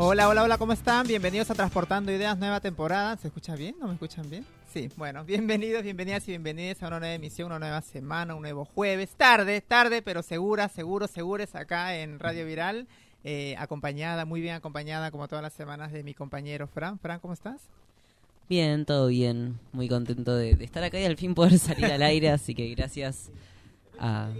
Hola, hola, hola, ¿cómo están? Bienvenidos a Transportando Ideas, nueva temporada. ¿Se escucha bien? ¿No me escuchan bien? Sí, bueno, bienvenidos, bienvenidas y bienvenidas a una nueva emisión, una nueva semana, un nuevo jueves. Tarde, tarde, pero segura, seguro, segures acá en Radio Viral. Eh, acompañada, muy bien acompañada, como todas las semanas, de mi compañero Fran. Fran, ¿cómo estás? Bien, todo bien. Muy contento de, de estar acá y al fin poder salir al aire, así que gracias a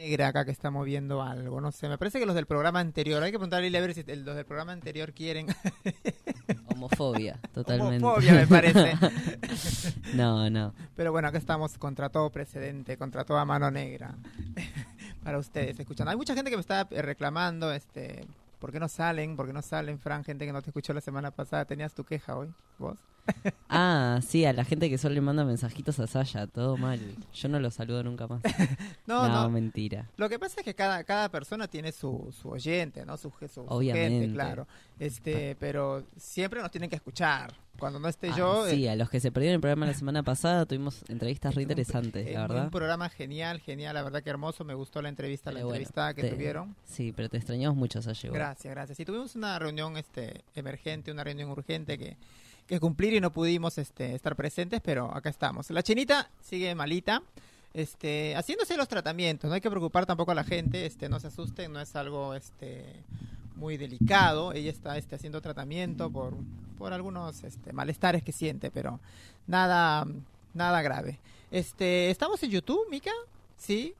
negra acá que está moviendo algo, no sé, me parece que los del programa anterior, hay que preguntarle a ver si los del programa anterior quieren. Homofobia, totalmente. Homofobia me parece. no, no. Pero bueno, acá estamos contra todo precedente, contra toda mano negra. Para ustedes, escuchando. Hay mucha gente que me está eh, reclamando, este, ¿por qué no salen? ¿Por qué no salen, Fran? Gente que no te escuchó la semana pasada, ¿tenías tu queja hoy, vos? ah, sí, a la gente que solo le manda mensajitos a Saya, todo mal. Yo no lo saludo nunca más. no, no, mentira. Lo que pasa es que cada, cada persona tiene su, su oyente, ¿no? Su, su, Obviamente. gente, claro. Este, pero siempre nos tienen que escuchar. Cuando no esté yo. Sí, eh, a los que se perdieron el programa la semana pasada tuvimos entrevistas re interesantes, la verdad. Un programa genial, genial, la verdad que hermoso. Me gustó la entrevista, la entrevista que tuvieron. Sí, pero te extrañamos mucho, Saya. Gracias, gracias. Y tuvimos una reunión este emergente, una reunión urgente que que cumplir y no pudimos este, estar presentes, pero acá estamos. La chinita sigue malita, este, haciéndose los tratamientos. No hay que preocupar tampoco a la gente, este, no se asusten, no es algo este, muy delicado. Ella está este, haciendo tratamiento por, algunos este, malestares que siente, pero nada, nada grave. Este, ¿Estamos en YouTube, Mika? Sí.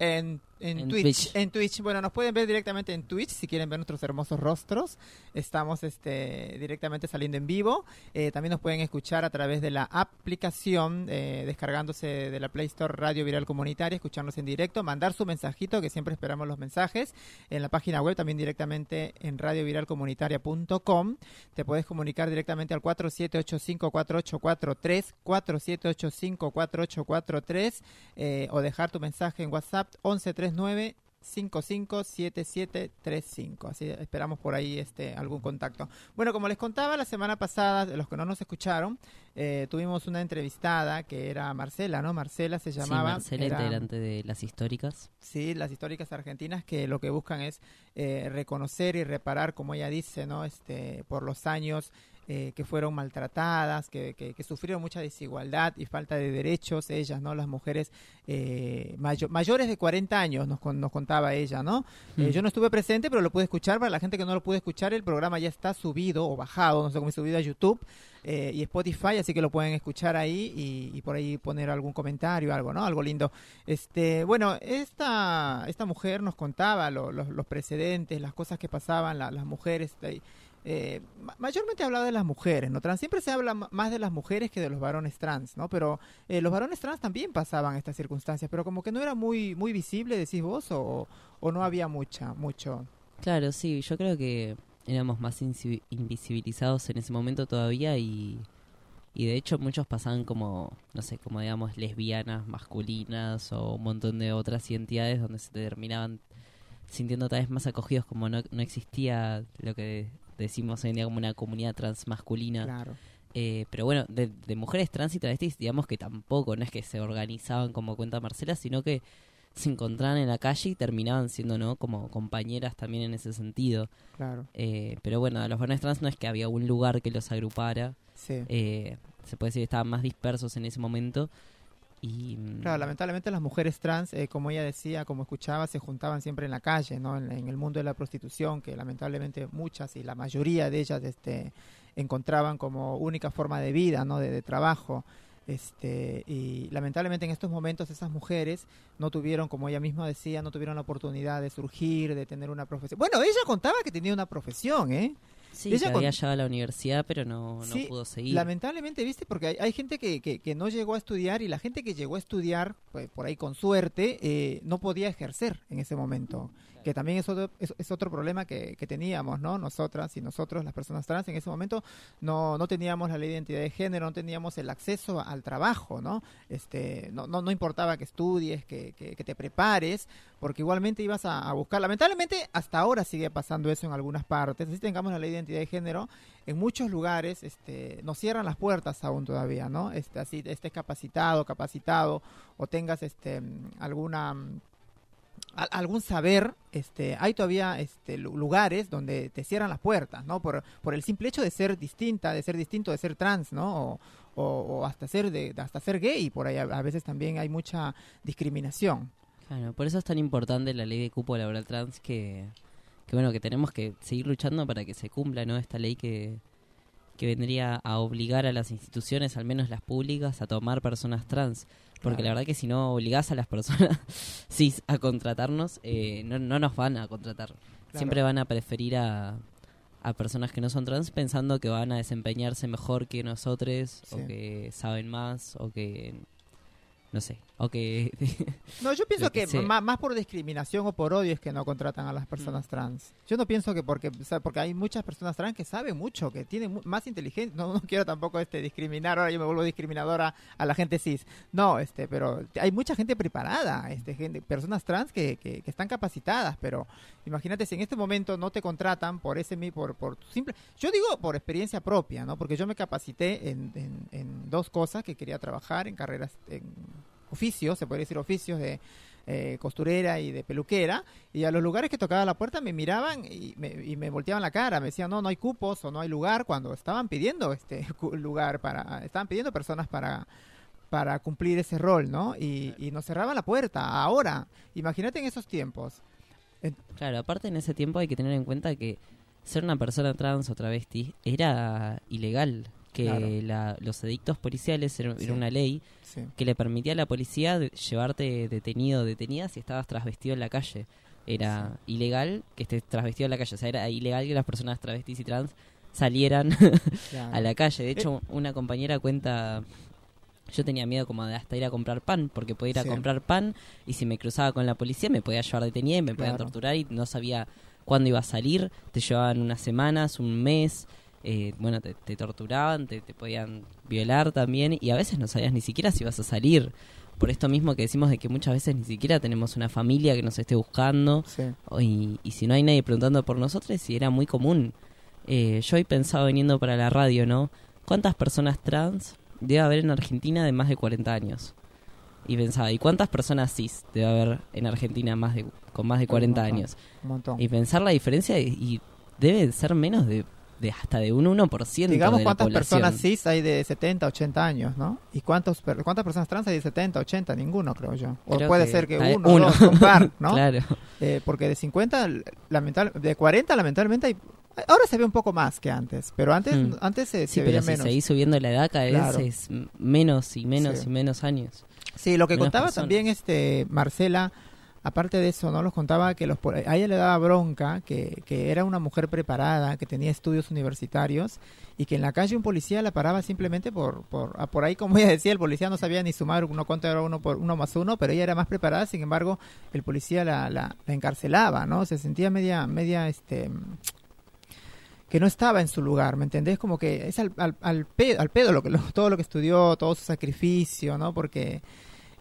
En en, Twitch. En Twitch. Bueno, nos pueden ver directamente en Twitch si quieren ver nuestros hermosos rostros. Estamos este, directamente saliendo en vivo. Eh, también nos pueden escuchar a través de la aplicación, eh, descargándose de la Play Store Radio Viral Comunitaria, escucharnos en directo, mandar su mensajito, que siempre esperamos los mensajes. En la página web también directamente en radioviralcomunitaria.com. Te puedes comunicar directamente al 47854843, 47854843 eh, o dejar tu mensaje en WhatsApp 113 9 557735. Así esperamos por ahí este algún contacto. Bueno, como les contaba la semana pasada, los que no nos escucharon, eh, tuvimos una entrevistada que era Marcela, ¿no? Marcela se llamaba. Sí, Marcela, integrante de las históricas. Sí, las históricas argentinas que lo que buscan es eh, reconocer y reparar, como ella dice, ¿no? Este, por los años eh, que fueron maltratadas, que, que, sufrieron mucha desigualdad y falta de derechos, ellas, ¿no? Las mujeres eh, mayores de 40 años, nos, nos contaba ella, ¿no? Eh, mm. yo no estuve presente, pero lo pude escuchar. Para la gente que no lo pude escuchar, el programa ya está subido o bajado, no sé cómo subido a YouTube y Spotify, así que lo pueden escuchar ahí y, por ahí poner algún comentario, algo, ¿no? Algo lindo. Este, bueno, esta, esta mujer nos contaba los precedentes, las cosas que pasaban, las mujeres eh, mayormente hablado de las mujeres, ¿no? Trans siempre se habla más de las mujeres que de los varones trans, ¿no? Pero eh, los varones trans también pasaban estas circunstancias, pero como que no era muy muy visible, decís vos, o, o no había mucha, mucho. Claro, sí, yo creo que éramos más invisibilizados en ese momento todavía y, y de hecho muchos pasaban como, no sé, como digamos lesbianas, masculinas o un montón de otras identidades donde se terminaban sintiendo tal vez más acogidos como no, no existía lo que decimos hoy en día como una comunidad transmasculina. Claro. Eh, pero bueno, de, mujeres trans y travestis, digamos que tampoco, no es que se organizaban como cuenta Marcela, sino que se encontraban en la calle y terminaban siendo, ¿no? Como compañeras también en ese sentido. Claro. Eh, pero bueno, a los varones trans no es que había un lugar que los agrupara. Sí. Eh, se puede decir que estaban más dispersos en ese momento. Y, mm, claro, lamentablemente las mujeres trans, eh, como ella decía, como escuchaba, se juntaban siempre en la calle, ¿no? En, el mundo de la prostitución, que lamentablemente muchas y la mayoría de ellas este, encontraban como única forma de vida, ¿no? De, trabajo. Este, y lamentablemente en estos momentos esas mujeres no tuvieron, como ella misma decía, no tuvieron la oportunidad de surgir, de tener una profesión. Bueno, ella contaba que tenía una profesión, ¿eh? Sí, ella había llegado a la universidad, pero no, pudo seguir. Lamentablemente, viste, porque hay, gente que, que, no llegó a estudiar y la gente que llegó a estudiar, pues, por ahí con suerte, eh, no podía ejercer en ese momento que también es otro, es, otro problema que, teníamos, ¿no? Nosotras y nosotros, las personas trans, en ese momento no, no teníamos la ley de identidad de género, no teníamos el acceso al trabajo, ¿no? Este, no, no, importaba que estudies, que, que, te prepares, porque igualmente ibas a, buscar. Lamentablemente, hasta ahora sigue pasando eso en algunas partes. Así tengamos la ley de identidad de género, en muchos lugares este, nos cierran las puertas aún todavía, ¿no? Este, así estés capacitado, capacitado, o tengas este, alguna algún saber, este, hay todavía este, lu- lugares donde te cierran las puertas, ¿no? Por, por el simple hecho de ser distinta, de ser distinto, de ser trans, ¿no? O, o- o hasta ser de, hasta ser gay, por ahí a, a veces también hay mucha discriminación. Claro, por eso es tan importante la ley de cupo laboral trans que, que bueno, que tenemos que seguir luchando para que se cumpla, ¿no? Esta ley que, que vendría a obligar a las instituciones, al menos las públicas, a tomar personas trans. Porque Claro. la verdad que si no obligás a las personas cis a contratarnos, eh, no, no nos van a contratar. Siempre van a preferir a, a personas que no son trans pensando que van a desempeñarse mejor que nosotros, Sí. o que saben más, o que... No sé, o que... No, yo pienso que que, más, por discriminación o por odio es que no contratan a las personas trans. Yo no pienso que porque, o sea, porque hay muchas personas trans que saben mucho, que tienen más inteligencia. No, no quiero tampoco este discriminar, ahora yo me vuelvo discriminadora a la gente cis. No, este, pero hay mucha gente preparada, este, gente, personas trans que, que, que están capacitadas, pero imagínate si en este momento no te contratan por ese mi, por, por tu simple, yo digo por experiencia propia, ¿no? Porque yo me capacité en, en, en dos cosas que quería trabajar en carreras, en oficios, se podría decir oficios de eh, costurera y de peluquera, y a los lugares que tocaba la puerta me miraban y me, y me volteaban la cara, me decían, no, no hay cupos o no hay lugar, cuando estaban pidiendo este lugar para, estaban pidiendo personas para para cumplir ese rol, ¿no? Y, y nos cerraban la puerta. Ahora, imagínate en esos tiempos. Claro, aparte en ese tiempo hay que tener en cuenta que ser una persona trans o travesti era ilegal. Que Claro. la- los edictos policiales era, una ley Sí. que le permitía a la policía de- llevarte detenido o detenida si estabas trasvestido en la calle. Era ilegal que estés trasvestido en la calle. O sea, era ilegal que las personas travestis y trans salieran Claro. a la calle. De hecho, una compañera cuenta, yo tenía miedo como de hasta ir a comprar pan, porque podía ir a comprar pan y si me cruzaba con la policía me podía llevar detenida y me podían Claro. torturar y no sabía cuándo iba a salir. Te llevaban unas semanas, un mes. Eh, bueno, te, te torturaban, te, te podían violar también y a veces no sabías ni siquiera si ibas a salir. Por esto mismo que decimos de que muchas veces ni siquiera tenemos una familia que nos esté buscando Sí. y, y si no hay nadie preguntando por nosotros, y era muy común. Eh, yo hoy pensaba viniendo para la radio, ¿no? ¿Cuántas personas trans debe haber en Argentina de más de 40 años? Y pensaba, ¿y cuántas personas cis debe haber en Argentina más de, con más de 40 montón. años? Un montón. Y pensar la diferencia y, y debe ser menos de, de hasta de un 1% Digamos de la cuántas población. personas cis hay de 70, 80 años, ¿no? ¿Y cuántos, cuántas personas trans hay de 70, 80? Ninguno, creo yo. O Creo puede que ser que uno, uno. dos, un par, ¿no? Claro. Eh, porque de 50, lamental, de 40 lamentablemente hay... Ahora se ve un poco más que antes, pero antes, Mm. antes se, Sí, se pero veía si menos. seguís subiendo la edad cada vez Claro. es menos y menos Sí. y menos años. Sí, lo que menos contaba personas. también este Marcela, aparte de eso, ¿no? Los contaba que los a ella le daba bronca, que, que era una mujer preparada, que tenía estudios universitarios y que en la calle un policía la paraba simplemente por, por, ah, por ahí, como ella decía, el policía no sabía ni sumar uno cuánto uno por uno más uno, pero ella era más preparada, sin embargo, el policía la, la, la encarcelaba, ¿no? Se sentía media, media, este que no estaba en su lugar, ¿me entendés? Como que es al, al, al pedo, al pedo lo que, lo- todo lo que estudió, todo su sacrificio, ¿no? Porque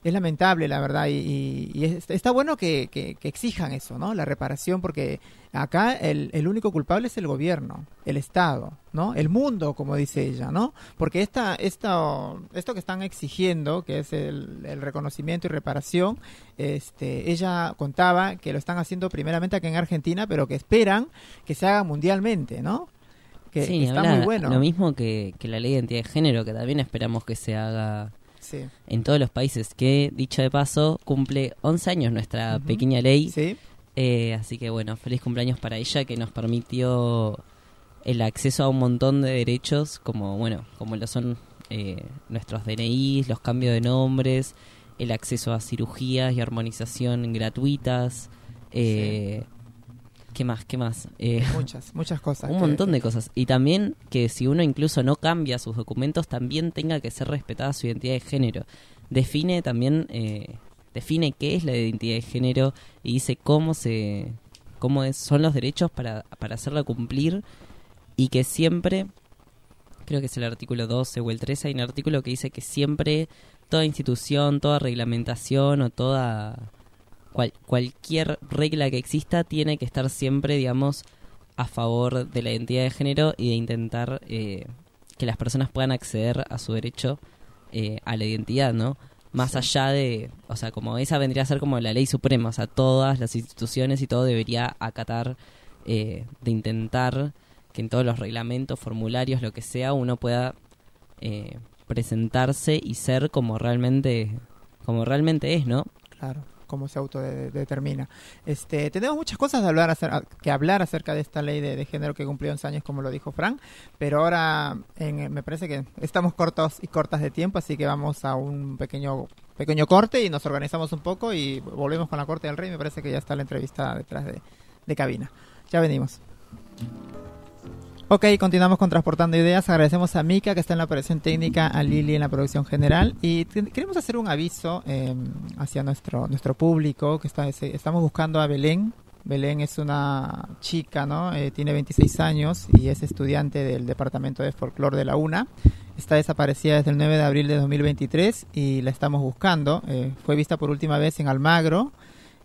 es lamentable, la verdad, y, y- y es- está bueno que, que- que exijan eso, ¿no? La reparación, porque acá el, el único culpable es el gobierno, el Estado, ¿no? El mundo, como dice ella, ¿no? Porque esta, esta, esto que están exigiendo, que es el, el reconocimiento y reparación, este, ella contaba que lo están haciendo primeramente aquí en Argentina, pero que esperan que se haga mundialmente, ¿no? Que, sí, que está muy bueno. Lo mismo que, que la ley de identidad de género, que también esperamos que se haga Sí, en todos los países, que dicho de paso cumple 11 años nuestra pequeña ley. sí, Eh, así que bueno, feliz cumpleaños para ella que nos permitió el acceso a un montón de derechos como bueno, como lo son eh, nuestros DNIs, los cambios de nombres, el acceso a cirugías y armonización gratuitas. Eh, ¿Qué más? ¿Qué más? Eh, muchas, muchas cosas. un que- montón de cosas. Y también que si uno incluso no cambia sus documentos, también tenga que ser respetada su identidad de género. Define también, eh, define qué es la identidad de género y dice cómo se, cómo es- son los derechos para, para hacerla cumplir y que siempre, creo que es el artículo 12 o el 13, hay un artículo que dice que siempre toda institución, toda reglamentación o toda cual- cualquier regla que exista tiene que estar siempre, digamos, a favor de la identidad de género y de intentar eh, que las personas puedan acceder a su derecho eh, a la identidad, ¿no? más Sí. allá de, o sea, como esa vendría a ser como la ley suprema, o sea, todas las instituciones y todo debería acatar eh, de intentar que en todos los reglamentos, formularios, lo que sea, uno pueda eh, presentarse y ser como realmente, como realmente es, ¿no? Claro, cómo se autodetermina. Este, tenemos muchas cosas de hablar que hablar acerca de esta ley de, de género que cumplió 11 años, como lo dijo Frank, pero ahora en- me parece que estamos cortos y cortas de tiempo, así que vamos a un pequeño pequeño corte y nos organizamos un poco y volvemos con la corte del rey. Me parece que ya está la entrevista detrás de, de cabina. Ya venimos. Ok, continuamos con Transportando Ideas. Agradecemos a Mika que está en la operación técnica, a Lili en la producción general. Y queremos hacer un aviso eh, hacia nuestro, nuestro público, que está, estamos buscando a Belén. Belén es una chica, ¿no? Eh, tiene 26 años y es estudiante del Departamento de Folclore de la UNA. Está desaparecida desde el 9 de abril de 2023 y la estamos buscando. Eh, fue vista por última vez en Almagro.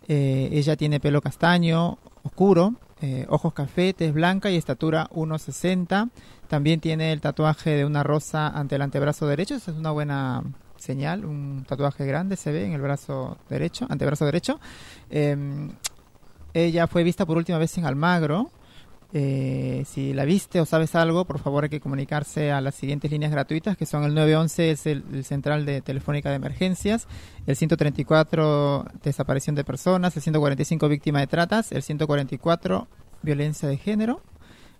Eh, ella tiene pelo castaño, oscuro, eh, ojos café, tez blanca y estatura 1,60. También tiene el tatuaje de una rosa ante el antebrazo derecho. Esa es una buena señal. Un tatuaje grande se ve en el brazo derecho, antebrazo derecho. Eh, ella fue vista por última vez en Almagro. Eh, si la viste o sabes algo, por favor hay que comunicarse a las siguientes líneas gratuitas, que son el 911, es el, el central de telefónica de emergencias, el 134 desaparición de personas, el 145 víctima de tratas, el 144 violencia de género.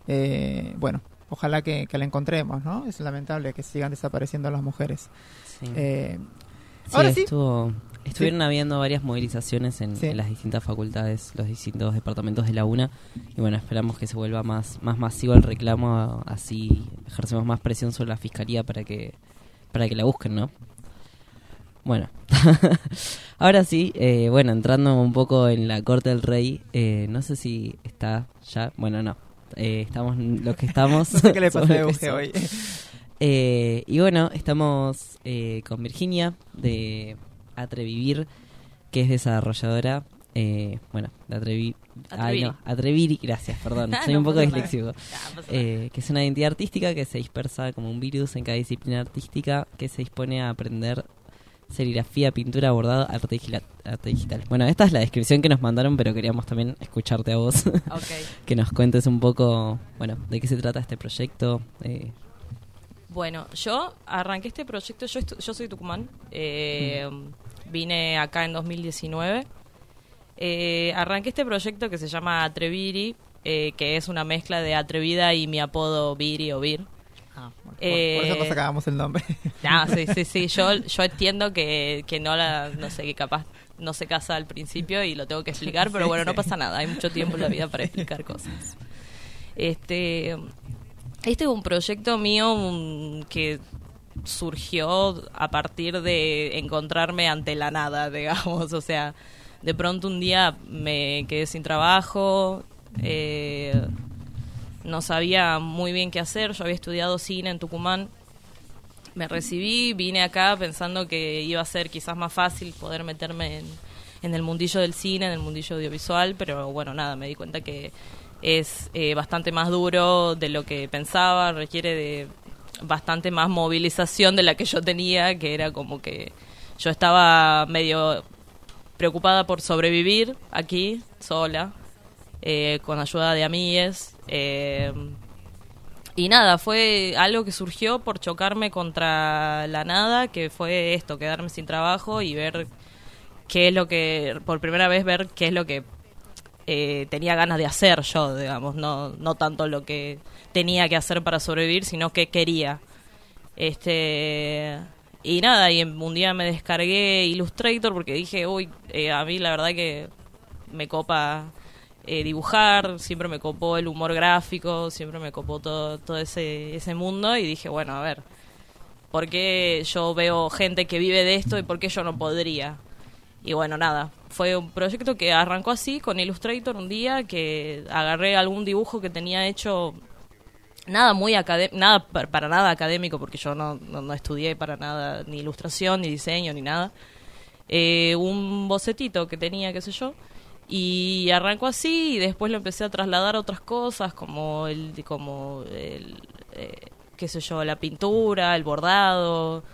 Eh, bueno, ojalá que, que la encontremos, ¿no? Es lamentable que sigan desapareciendo las mujeres. Sí. Eh, Sí, ahora sí. estuvo- estuvieron habiendo varias movilizaciones en, Sí. en las distintas facultades, los distintos departamentos de la UNA. Y bueno, esperamos que se vuelva más, más masivo el reclamo, así ejercemos más presión sobre la fiscalía para que, para que la busquen, ¿no? Bueno, ahora sí, eh, bueno, entrando un poco en la corte del rey, eh, no sé si está ya, bueno, no, eh, estamos los que estamos. no sé qué le pasa a hoy. Eh, y bueno, estamos eh, con Virginia de Atrevivir, que es desarrolladora. eh, bueno, de Atrevi Ay, Atreviri. no, Atreviri, gracias, perdón, Ah, soy no un poco disléxico. No nada. Eh, que es una identidad artística que se dispersa como un virus en cada disciplina artística que se dispone a aprender serigrafía, pintura, bordado, arte digital, arte digital. Bueno, esta es la descripción que nos mandaron, pero queríamos también escucharte a vos, Ok. que nos cuentes un poco, bueno, de qué se trata este proyecto. eh, Bueno, yo arranqué este proyecto, yo, estu- yo soy Tucumán, eh, vine acá en 2019. Eh, arranqué este proyecto que se llama Atreviri, eh, que es una mezcla de atrevida y mi apodo Viri o Vir. Ah, por- por, Eh, eso nos sacábamos el nombre. Ah, sí, sí, sí. Yo, yo entiendo que, que no la, no sé, que capaz no se casa al principio y lo tengo que explicar, pero Sí, bueno, no pasa nada. Hay mucho tiempo en la vida para explicar cosas. Este, este es un proyecto mío que surgió a partir de encontrarme ante la nada, digamos. O sea, de pronto un día me quedé sin trabajo, eh, no sabía muy bien qué hacer. Yo había estudiado cine en Tucumán. Me recibí, vine acá pensando que iba a ser quizás más fácil poder meterme en el mundillo del cine, en el mundillo audiovisual, pero bueno, nada, me di cuenta que es eh, bastante más duro de lo que pensaba, requiere de bastante más movilización de la que yo tenía, que era como que yo estaba medio preocupada por sobrevivir aquí, sola, eh, con ayuda de amigues. eh, y nada, fue algo que surgió por chocarme contra la nada, que fue esto, quedarme sin trabajo y ver qué es lo que, por primera vez ver qué es lo que eh, tenía ganas de hacer yo, digamos, no, no tanto lo que tenía que hacer para sobrevivir, sino que quería. Este y nada, y un día me descargué Illustrator porque dije, uy, eh, a mí la verdad que me copa eh, dibujar, siempre me copó el humor gráfico, siempre me copó todo, todo ese, ese mundo y dije, bueno, a ver, ¿por qué yo veo gente que vive de esto y por qué yo no podría? Y bueno, nada, fue un proyecto que arrancó así con Illustrator un día, que agarré algún dibujo que tenía hecho, nada muy nada pa- para, nada académico, porque yo no, no, no estudié para nada, ni ilustración, ni diseño, ni nada. Eh, un bocetito que tenía, qué sé yo, y arrancó así y después lo empecé a trasladar a otras cosas como el como el eh, qué sé yo la pintura el bordado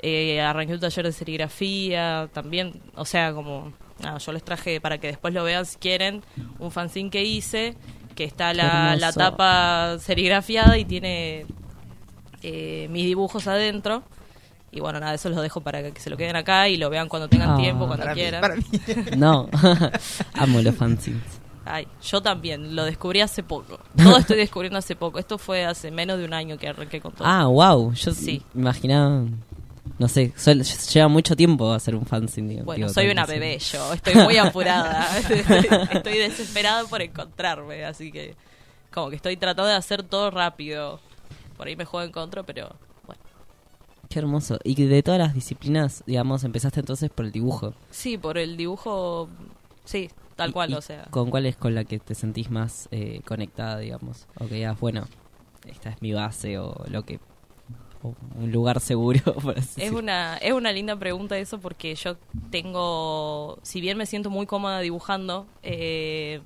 Eh, arranqué un taller de serigrafía también, o sea, como, nada, yo les traje para que después lo vean si quieren, un fanzine que hice, que está la, la tapa serigrafiada y tiene eh, mis dibujos adentro. Y bueno, nada, eso los dejo para que se lo queden acá y lo vean cuando tengan Ah. tiempo, cuando Para mí, quieran. para mí. No, amo los fanzines. Ay, yo también, lo descubrí hace poco. Todo estoy descubriendo hace poco. Esto fue hace menos de un año que arranqué con todo. Ah, wow. Yo Sí. me imaginaba. No sé, lleva mucho tiempo hacer un fanzine. digo, Bueno, digo, soy una así. bebé yo, estoy muy apurada. estoy, desesperada por encontrarme, así que como que estoy tratando de hacer todo rápido. Por ahí me juego en contra, pero bueno. Qué hermoso. Y de todas las disciplinas, digamos, empezaste entonces por el dibujo. Sí, por el dibujo, sí, tal cual, o sea. ¿Con cuál es con la que te sentís más eh, conectada, digamos? O que digas, bueno, esta es mi base o lo que. Un lugar seguro, por así Es una, es una linda pregunta eso porque yo tengo, si bien me siento muy cómoda dibujando, eh,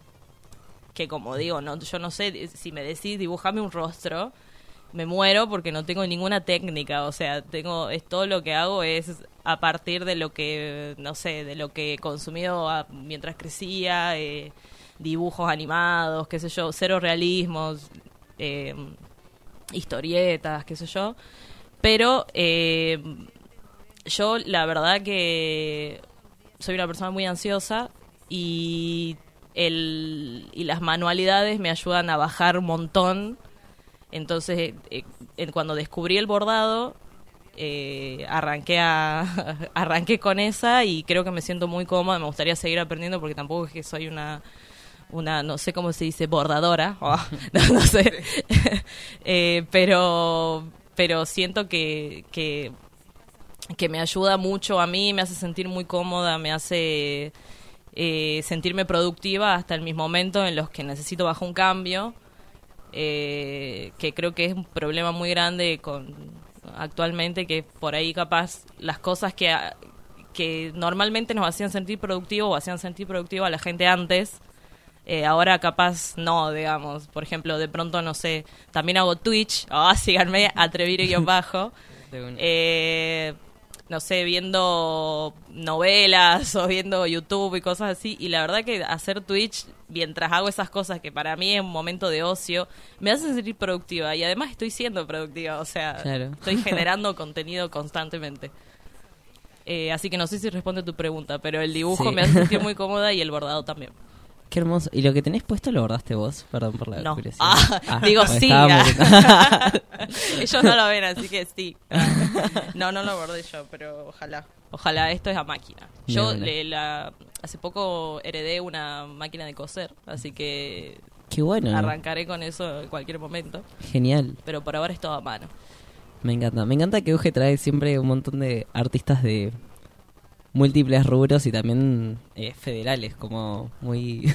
que como digo, no, yo no sé, si me decís dibujame un rostro, me muero porque no tengo ninguna técnica, o sea, tengo, es todo lo que hago es a partir de lo que, no sé, de lo que he consumido a- mientras crecía, eh, dibujos animados, qué sé yo, cero realismos, eh, historietas, qué sé yo. Pero eh, yo la verdad que soy una persona muy ansiosa y, el, y las manualidades me ayudan a bajar un montón. Entonces, eh, eh, cuando descubrí el bordado, eh, arranqué, a, arranqué con esa y creo que me siento muy cómoda. Me gustaría seguir aprendiendo porque tampoco es que soy una una, no sé cómo se dice, bordadora, Oh, no, no sé, pero, pero siento que, que, que me ayuda mucho a mí, me hace sentir muy cómoda, me hace eh, sentirme productiva hasta en mis momentos en los que necesito bajar un cambio, eh, que creo que es un problema muy grande con actualmente, que por ahí capaz las cosas que, que normalmente nos hacían sentir productivo o hacían sentir productivo a la gente antes, eh, ahora capaz no, digamos. Por ejemplo, de pronto, no sé, también hago Twitch, ah, síganme, atrevir-bajo. De una. eh, no sé, viendo novelas o viendo YouTube y cosas así. Y la verdad que hacer Twitch mientras hago esas cosas que para mí es un momento de ocio, me hace sentir productiva. Y además estoy siendo productiva, o sea, Claro. estoy generando contenido constantemente. Eh, así que no sé si responde tu pregunta, pero el dibujo Sí. me hace sentir muy cómoda y el bordado también. Qué hermoso. ¿Y lo que tenés puesto lo bordaste vos? Perdón por la No. curiosidad. Ah, digo sí. Ellos no lo ven, así que sí. No, no lo bordé yo, pero ojalá. Ojalá, esto es a máquina. Yo le, la, hace poco heredé una máquina de coser, así que Qué bueno. arrancaré con eso en cualquier momento. Genial. Pero por ahora es todo a mano. Me encanta. Me encanta que Uge trae siempre un montón de artistas de múltiples rubros y también eh, federales, como muy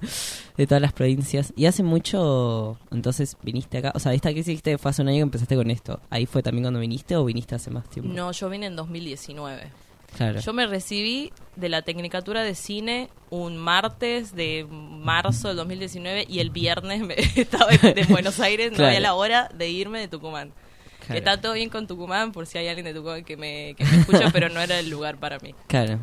de todas las provincias. Y hace mucho, entonces viniste acá. O sea, esta que hiciste fue hace un año que empezaste con esto. ¿Ahí fue también cuando viniste o viniste hace más tiempo? No, yo vine en 2019. Claro. Yo me recibí de la Tecnicatura de Cine un martes de marzo del 2019 y el viernes me, estaba en, en Buenos Aires, no Claro. había la hora de irme de Tucumán. Claro. Que está todo bien con Tucumán, por si hay alguien de Tucumán que me, que me escucha, pero no era el lugar para mí. Claro.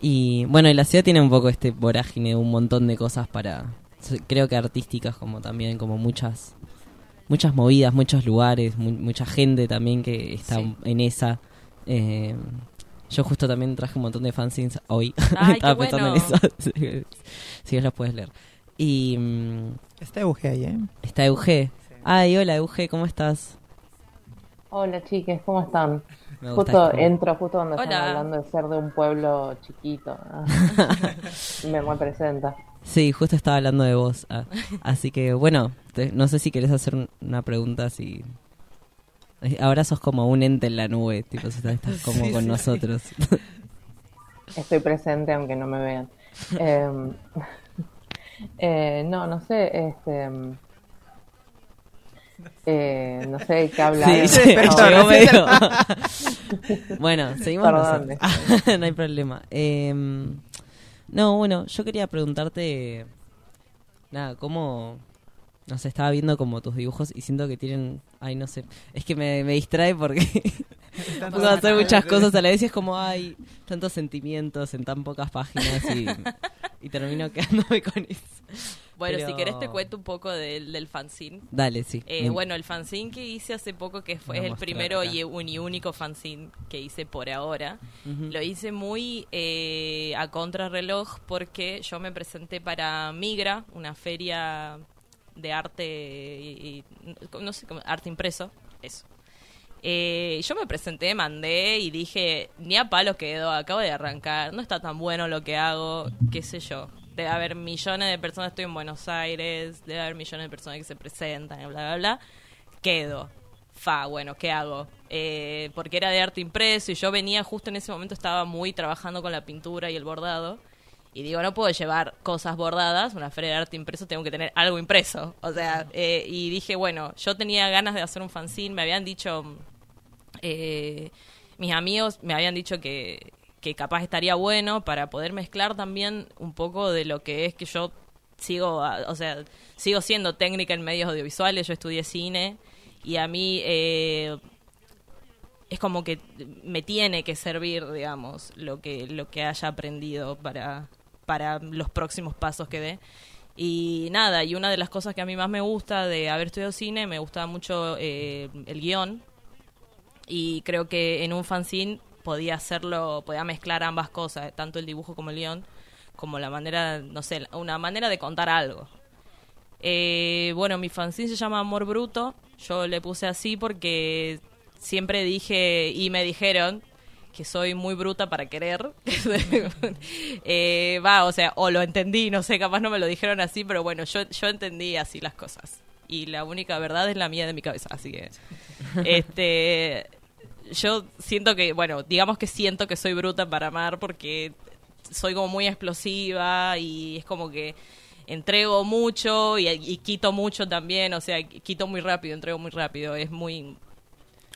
Y bueno, y la ciudad tiene un poco este vorágine, un montón de cosas para, creo que artísticas como también, como muchas, muchas movidas, muchos lugares, mu- mucha gente también que está Sí. en esa. Eh, yo justo también traje un montón de fanzines hoy. Ay, Estaba qué pensando en eso. si los puedes leer. Y mm, Está Euge ahí, ¿eh? está Euge. Ay, hola Euge, ¿cómo estás? Hola chiques, ¿cómo están? Me gusta Justo como- entro justo donde están Hola. hablando de ser de un pueblo chiquito. Ah. Me representa. Sí, justo estaba hablando de vos. ah. Así que, bueno, te- no sé si querés hacer un- una pregunta. Si Ahora sos como un ente en la nube, tipo, estás, estás como Sí, con sí. nosotros. Estoy presente aunque no me vean. Eh, eh, no, no sé, este... eh, no sé de qué hablar. Sí, sí, sí, medio- bueno, seguimos Perdón. no hay problema. Em, no, bueno, yo quería preguntarte, nada, cómo, no sé, estaba viendo como tus dibujos y siento que tienen, ay, no sé, es que me, me distrae porque Puedo hacer muchas cosas a la vez y es como, hay tantos sentimientos en tan pocas páginas y, y termino quedándome con eso. Bueno, Pero- si querés te cuento un poco del, del fanzine. Dale, sí. Eh, bueno, el fanzine que hice hace poco, que fue el primero acá. y, un- y único fanzine que hice por ahora, lo hice muy eh, a contrarreloj porque yo me presenté para Migra, una feria de arte y, y- no sé, cómo- arte impreso, eso. Eh, yo me presenté, mandé y dije, ni a palos quedó, acabo de arrancar, no está tan bueno lo que hago, qué sé yo. Debe haber millones de personas, estoy en Buenos Aires, debe haber millones de personas que se presentan, bla, bla, bla. Quedo. Fa, bueno, ¿qué hago? Eh, porque era de arte impreso y yo venía justo en ese momento, estaba muy trabajando con la pintura y el bordado. Y digo, no puedo llevar cosas bordadas, una feria de arte impreso, tengo que tener algo impreso. O sea, eh, y dije, bueno, yo tenía ganas de hacer un fanzine, me habían dicho, eh, mis amigos me habían dicho que, que capaz estaría bueno para poder mezclar también un poco de lo que es que yo sigo, o sea, sigo siendo técnica en medios audiovisuales, yo estudié cine y a mí eh, es como que me tiene que servir, digamos, lo que lo que haya aprendido para para los próximos pasos que dé. Y nada, y una de las cosas que a mí más me gusta de haber estudiado cine, me gusta mucho eh, el guion. Y creo que en un fanzine podía hacerlo, podía mezclar ambas cosas, tanto el dibujo como el guion, como la manera, no sé, una manera de contar algo. Eh, bueno, mi fanzine se llama Amor Bruto. Yo le puse así porque siempre dije y me dijeron que soy muy bruta para querer. Eh, Va, o sea, o lo entendí, no sé, capaz no me lo dijeron así, pero bueno, yo, yo entendí así las cosas. Y la única verdad es la mía de mi cabeza, así que... este Yo siento que, bueno, digamos que siento que soy bruta para amar porque soy como muy explosiva y es como que entrego mucho y, y quito mucho también, o sea, quito muy rápido, entrego muy rápido, es muy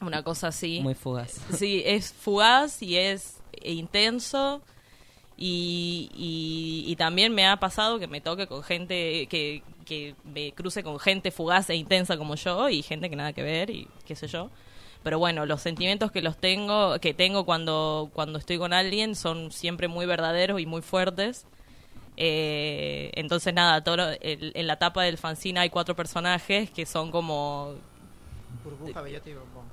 una cosa así. Muy fugaz. Sí, es fugaz y es intenso. Y, y, y también me ha pasado que me toque con gente, que, que me cruce con gente fugaz e intensa como yo y gente que nada que ver y qué sé yo. Pero bueno, los sentimientos que los tengo, que tengo cuando, cuando estoy con alguien son siempre muy verdaderos y muy fuertes. Eh, entonces nada, todo lo- el- en la tapa del fanzine hay cuatro personajes que son como Burbuja, bellota y bombón.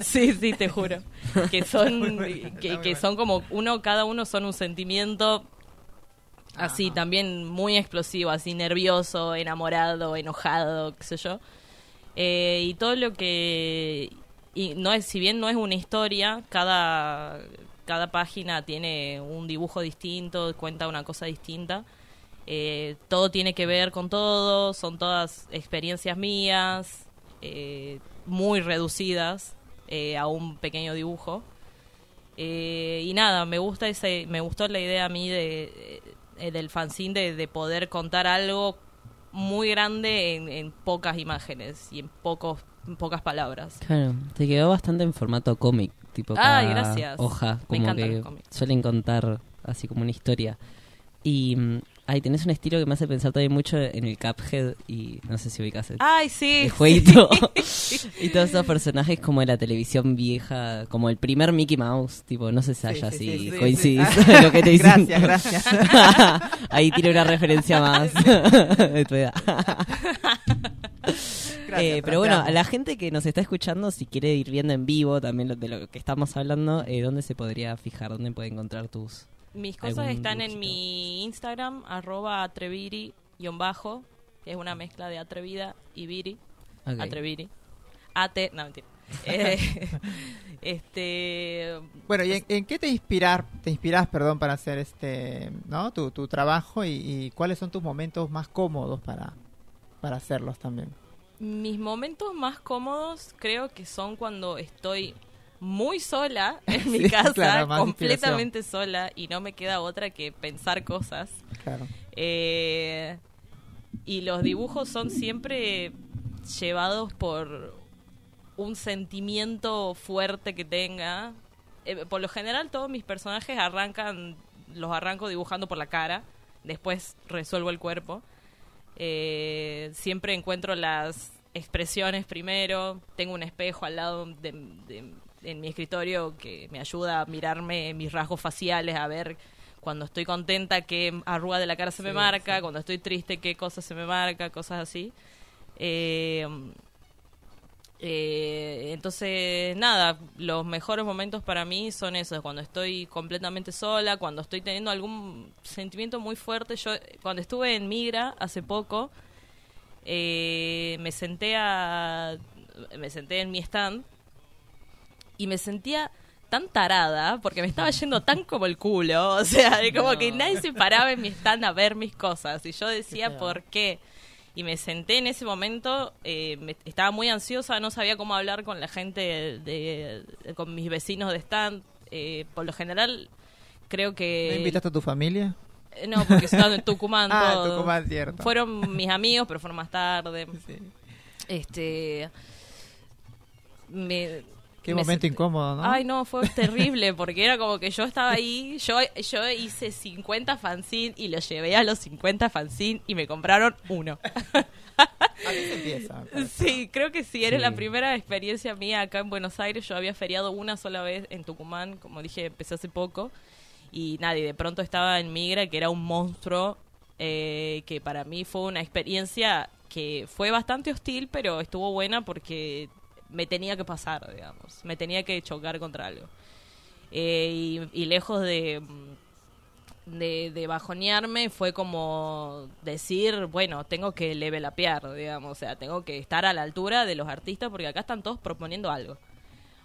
sí, sí, te juro. Que son, bueno, que, son como uno, cada uno son un sentimiento así Ajá. también muy explosivo, así nervioso, enamorado, enojado, qué sé yo. Eh, y todo lo que no es, si bien no es una historia, cada cada página tiene un dibujo distinto, cuenta una cosa distinta. Eh, todo tiene que ver con todo, son todas experiencias mías, eh, muy reducidas a un pequeño dibujo. Y nada, me gusta ese, me gustó la idea a mí de, del fanzine de poder contar algo muy grande en, en pocas imágenes y en pocos en pocas palabras. Claro, te quedó bastante en formato cómic, tipo Ay, cada gracias. hoja, Me como que los cómics. suelen contar así como una historia. Y ahí tenés un estilo que me hace pensar también mucho en el Cuphead y no sé si ubicas el, Ay, sí. el jueguito y todos esos personajes como de la televisión vieja, como el primer Mickey Mouse, tipo, no sé si haya sí, si sí, coincidís lo que te dicen. Gracias, gracias. ahí tiene una referencia más de tu edad. Gracias, Eh, pero bueno, a la gente que nos está escuchando, si quiere ir viendo en vivo también lo- de lo que estamos hablando, eh, ¿dónde se podría fijar? ¿Dónde puede encontrar tus...? Mis cosas están en mi Instagram, arroba atreviri-bajo, que es una mezcla de atrevida y viri. Ok. Atreviri. Ate, no, mentira. Eh, este. Bueno, ¿y en, en qué te inspirar, te inspiras, perdón, para hacer este, ¿no? Tu, tu trabajo y, y cuáles son tus momentos más cómodos para, para hacerlos también. Mis momentos más cómodos creo que son cuando estoy muy sola en mi casa, claro, completamente sola, y no me queda otra que pensar cosas. Claro. Eh, y los dibujos son siempre llevados por un sentimiento fuerte que tenga. Eh, por lo general todos mis personajes arrancan, los arranco dibujando por la cara, después resuelvo el cuerpo. Eh, siempre encuentro las expresiones primero. Tengo un espejo al lado de, de- en mi escritorio que me ayuda a mirarme mis rasgos faciales, a ver cuando estoy contenta qué arruga de la cara se me marca, sí. cuando estoy triste qué cosa se me marca, cosas así. Eh, eh, entonces, nada, los mejores momentos para mí son esos, cuando estoy completamente sola, cuando estoy teniendo algún sentimiento muy fuerte. Yo, cuando estuve en Migra hace poco, eh, me senté a, me senté en mi stand y me sentía tan tarada porque me estaba yendo tan como el culo, o sea, de como No. que nadie se paraba en mi stand a ver mis cosas y yo decía. ¿por qué? Y me senté en ese momento, eh, me- estaba muy ansiosa, no sabía cómo hablar con la gente, de, de- con mis vecinos de stand. eh, por lo general, creo que... ¿No invitaste a tu familia? Eh, No, porque estaba en Tucumán. Ah, todo. Tucumán, cierto. Fueron mis amigos, pero fueron más tarde. Sí. Este. Me, Qué me momento senté- incómodo, ¿no? Ay, no, fue terrible, porque era como que yo estaba ahí, yo, yo hice 50 fanzine y los llevé a los 50 fanzine y me compraron uno. Así se empieza. Sí, creo que sí, era Sí. la primera experiencia mía acá en Buenos Aires. Yo había feriado una sola vez en Tucumán, como dije, empecé hace poco. Y nadie, de pronto estaba en Migra, que era un monstruo, eh, que para mí fue una experiencia que fue bastante hostil, pero estuvo buena porque me tenía que pasar, digamos. Me tenía que chocar contra algo. Eh, y, lejos de, mm, de, de bajonearme, fue como decir, bueno, tengo que levelapear, digamos. O sea, tengo que estar a la altura de los artistas porque acá están todos proponiendo algo.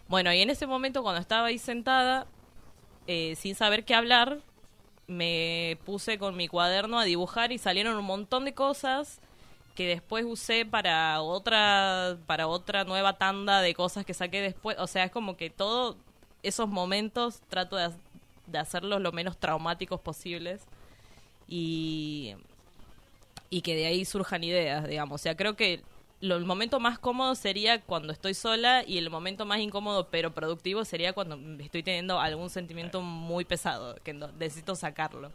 Bueno, y en ese momento cuando estaba ahí sentada, eh, sin saber qué hablar, me puse con mi cuaderno a dibujar y salieron un montón de cosas que después usé para otra para otra nueva tanda de cosas que saqué después, o sea, es como que todos esos momentos trato de, de hacerlos lo menos traumáticos posibles y y que de ahí surjan ideas, digamos. O sea, creo que lo- el momento más cómodo sería cuando estoy sola y el momento más incómodo pero productivo sería cuando estoy teniendo algún sentimiento muy pesado, que no- necesito sacarlo.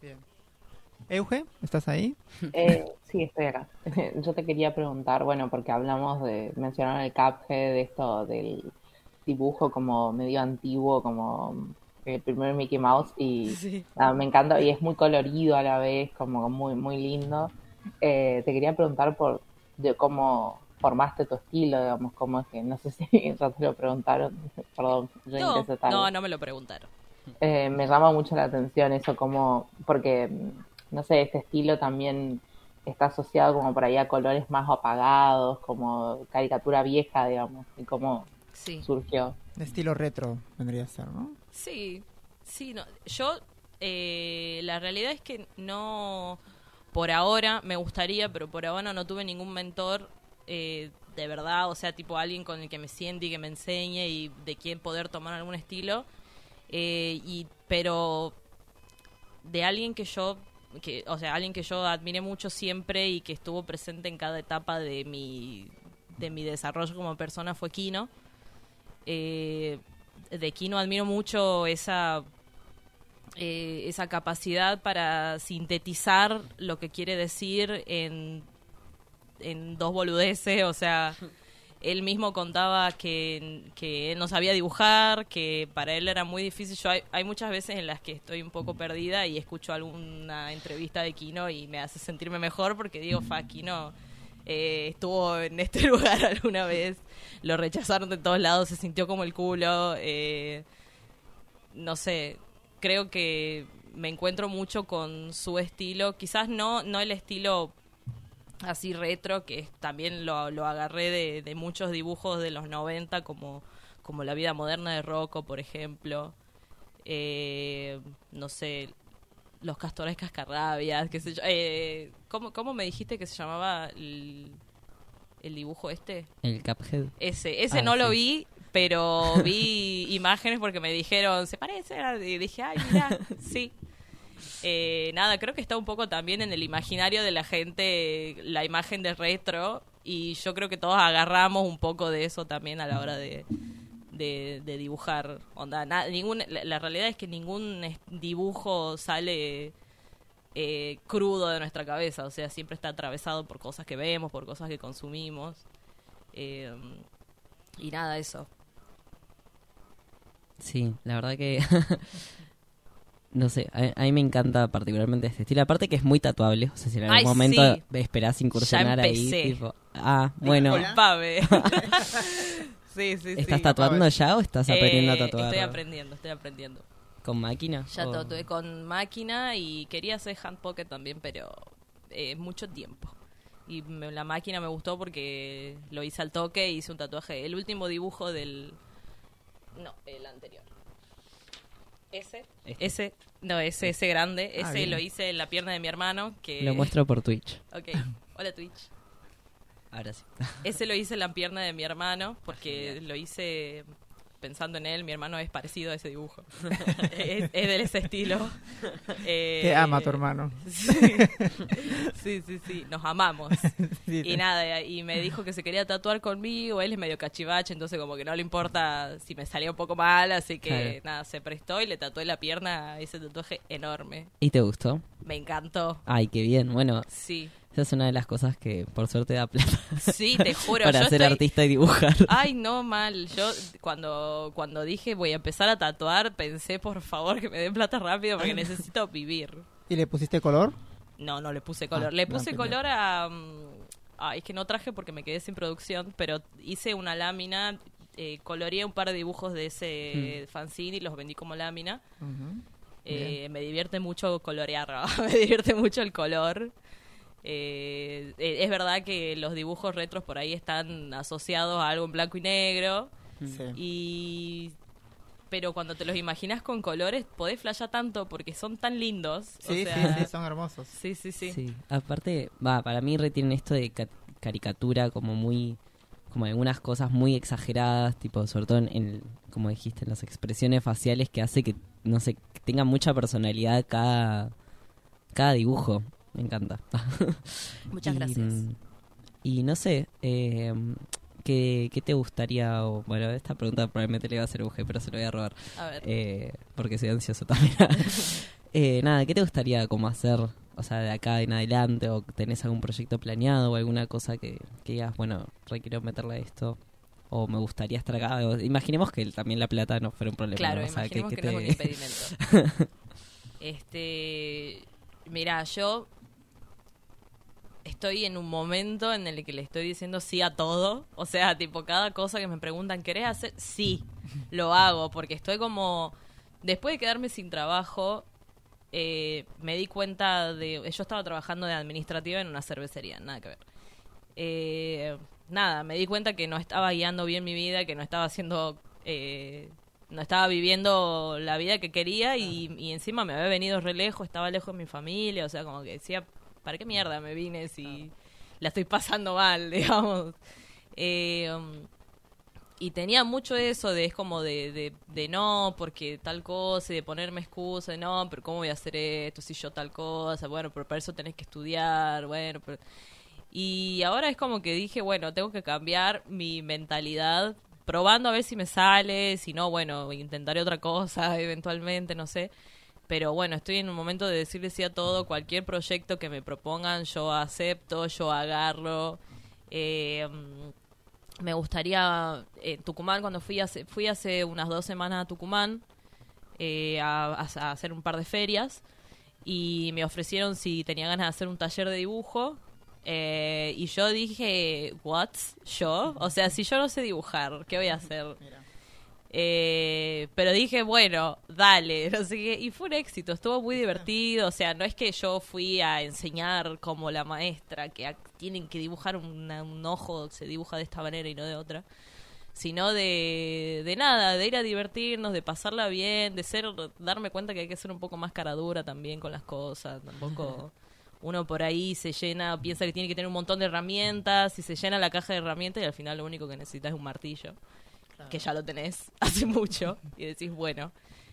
Bien. Euge, ¿estás ahí? Eh, sí, estoy acá. Yo te quería preguntar, bueno, porque hablamos de, mencionaron el Cuphead, de esto del dibujo como medio antiguo, como el primer Mickey Mouse, y Sí. nada, me encanta, y es muy colorido a la vez, como muy, muy lindo. Eh, te quería preguntar por de cómo formaste tu estilo, digamos, cómo es que, no sé si ya te lo preguntaron, perdón, yo No, no, no me lo preguntaron. Eh, me llama mucho la atención eso como, porque, no sé, este estilo también está asociado como por ahí a colores más apagados, como caricatura vieja, digamos, y cómo Sí. surgió. De estilo retro vendría a ser, ¿no? Sí, sí, no. Yo, eh, la realidad es que no, por ahora, me gustaría, pero por ahora no tuve ningún mentor eh, de verdad, o sea, tipo alguien con el que me siente y que me enseñe y de quien poder tomar algún estilo. Eh, y, pero de alguien que yo, que, o sea, alguien que yo admiré mucho siempre y que estuvo presente en cada etapa de mi, de mi desarrollo como persona fue Kino. Eh, de Kino admiro mucho esa eh, esa capacidad para sintetizar lo que quiere decir en, en dos boludeces, o sea, él mismo contaba que, él no sabía dibujar, que para él era muy difícil. Yo hay, hay muchas veces en las que estoy un poco perdida y escucho alguna entrevista de Kino y me hace sentirme mejor porque digo, fa, Kino eh, estuvo en este lugar alguna vez, lo rechazaron de todos lados, se sintió como el culo. eh, no sé, creo que me encuentro mucho con su estilo, quizás no, no el estilo así retro, que también lo, lo agarré de, de muchos dibujos de los 90, como, como La vida moderna de Rocco, por ejemplo. Eh, no sé, Los castores cascarrabias, qué sé yo. Eh, ¿cómo, ¿Cómo me dijiste que se llamaba el, el dibujo este? El Cuphead. Ese, ese Ah, no lo vi, pero vi imágenes porque me dijeron, se parece, y dije, ay, mira, sí. Eh, nada, creo que está un poco también en el imaginario de la gente la imagen de retro y yo creo que todos agarramos un poco de eso también a la hora de, de, dibujar. Onda, ningún, la, realidad es que ningún dibujo sale eh, crudo de nuestra cabeza, o sea, siempre está atravesado por cosas que vemos, por cosas que consumimos. Eh, y nada, eso. Sí, la verdad que... no sé, a, a mí me encanta particularmente este estilo. Aparte que es muy tatuable. O sea, si en algún Ay, momento sí. esperás incursionar ahí, tipo... Ah, bueno. Disculpame. sí, sí, sí. ¿Estás tatuando ya o estás aprendiendo a Eh, tatuar? Estoy aprendiendo, estoy aprendiendo. ¿Con máquina? Ya O- tatué con máquina y quería hacer hand pocket también, pero eh, mucho tiempo. Y me- la máquina me gustó porque lo hice al toque y hice un tatuaje. El último dibujo del... No, el anterior. Ese. Este. Ese. No, ese, ese grande. Ah, Ese bien. lo hice en la pierna de mi hermano. Que... Lo muestro por Twitch. Ok. Hola Twitch. Ahora sí. Ese lo hice en la pierna de mi hermano porque lo hice pensando en él. Mi hermano es parecido a ese dibujo. es, es de ese estilo. Eh, Te ama tu hermano. Sí. sí, sí, sí. Nos amamos. Sí, Y nada, y me dijo que se quería tatuar conmigo. Él es medio cachivache, entonces como que no le importa si me salía un poco mal. Así que nada, se prestó y le tatué la pierna a ese tatuaje enorme. ¿Y te gustó? Me encantó. Ay, qué bien. Bueno, Sí. Esa es una de las cosas que por suerte da plata Sí, te juro. para yo ser estoy- artista y dibujar. Ay, no, mal. Yo cuando, cuando dije voy a empezar a tatuar, pensé, por favor, que me den plata rápido porque necesito vivir. ¿Y le pusiste color? No, no le puse color. Ah, le puse color a... mm, Ay, es que no traje porque me quedé sin producción, pero hice una lámina, eh, coloreé un par de dibujos de ese fanzine y los vendí como lámina. Eh, me divierte mucho colorear, me divierte mucho el color. Eh, eh, es verdad que los dibujos retros por ahí están asociados a algo en blanco y negro. Sí. Y pero cuando te los imaginas con colores podés flashear tanto porque son tan lindos. o Sí, sea, sí, sí, son hermosos. sí, sí, sí. Sí, aparte, va, para mí retienen esto de ca- caricatura como muy, como algunas cosas muy exageradas, tipo, sobre todo en, en, como dijiste, en las expresiones faciales que hace que, no sé, que tenga mucha personalidad cada, cada dibujo. Me encanta. Muchas Y, gracias. mm, Y no sé, eh, ¿qué, ¿qué te gustaría? o- bueno, esta pregunta probablemente le va a hacer Uge, pero se lo voy a robar. A ver. Eh, porque soy ansioso también. Eh, nada, ¿qué te gustaría como hacer, o sea, de acá en adelante? ¿O tenés algún proyecto planeado o alguna cosa que, que digas, bueno, requiero meterle a esto? ¿O me gustaría estar acá? Imaginemos que también la plata no fuera un problema. Claro, ¿no? O sea, imaginemos que, que no es te- un impedimento. este, mira, yo estoy en un momento en el que le estoy diciendo sí a todo. O sea, tipo, cada cosa que me preguntan, ¿querés hacer? Sí, lo hago, porque estoy como... Después de quedarme sin trabajo, eh, me di cuenta de... Yo estaba trabajando de administrativa en una cervecería, nada que ver. Eh, nada, me di cuenta que no estaba guiando bien mi vida, que no estaba haciendo... eh, no estaba viviendo la vida que quería y, y encima me había venido re lejos, estaba lejos de mi familia, o sea, como que decía, ¿para qué mierda me vine si la estoy pasando mal, digamos? Eh, um, y tenía mucho eso de, es como de, de, de no, porque tal cosa, y de ponerme excusa, de no, pero ¿cómo voy a hacer esto si yo tal cosa? Bueno, pero para eso tenés que estudiar, bueno, pero... Y ahora es como que dije, bueno, tengo que cambiar mi mentalidad, probando a ver si me sale, si no, bueno, intentaré otra cosa eventualmente, no sé. Pero bueno, estoy en un momento de decirle sí a todo, cualquier proyecto que me propongan, yo acepto, yo agarro. Eh, me gustaría, en Tucumán, cuando fui hace, fui hace unas dos semanas a Tucumán eh, a, a- hacer un par de ferias y me ofrecieron si tenía ganas de hacer un taller de dibujo. eh, y yo dije, ¿what? ¿Yo? O sea, si yo no sé dibujar, ¿qué voy a hacer? Eh, pero dije, bueno, dale, no sé qué. Y fue un éxito, estuvo muy divertido. O sea, no es que yo fui a enseñar como la maestra, que tienen que dibujar una- un ojo, se dibuja de esta manera y no de otra. Sino de, de nada, de ir a divertirnos, de pasarla bien, de ser, darme cuenta que hay que ser un poco más cara dura también con las cosas. Tampoco uno por ahí se llena, piensa que tiene que tener un montón de herramientas y se llena la caja de herramientas y al final lo único que necesitas es un martillo que ya lo tenés hace mucho y decís, bueno.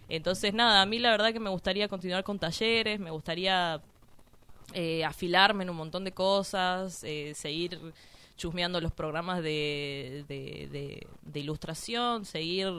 Entonces, nada, a mí la verdad que me gustaría continuar con talleres, me gustaría eh, afilarme en un montón de cosas, eh, seguir chusmeando los programas de, de, de- de ilustración, seguir,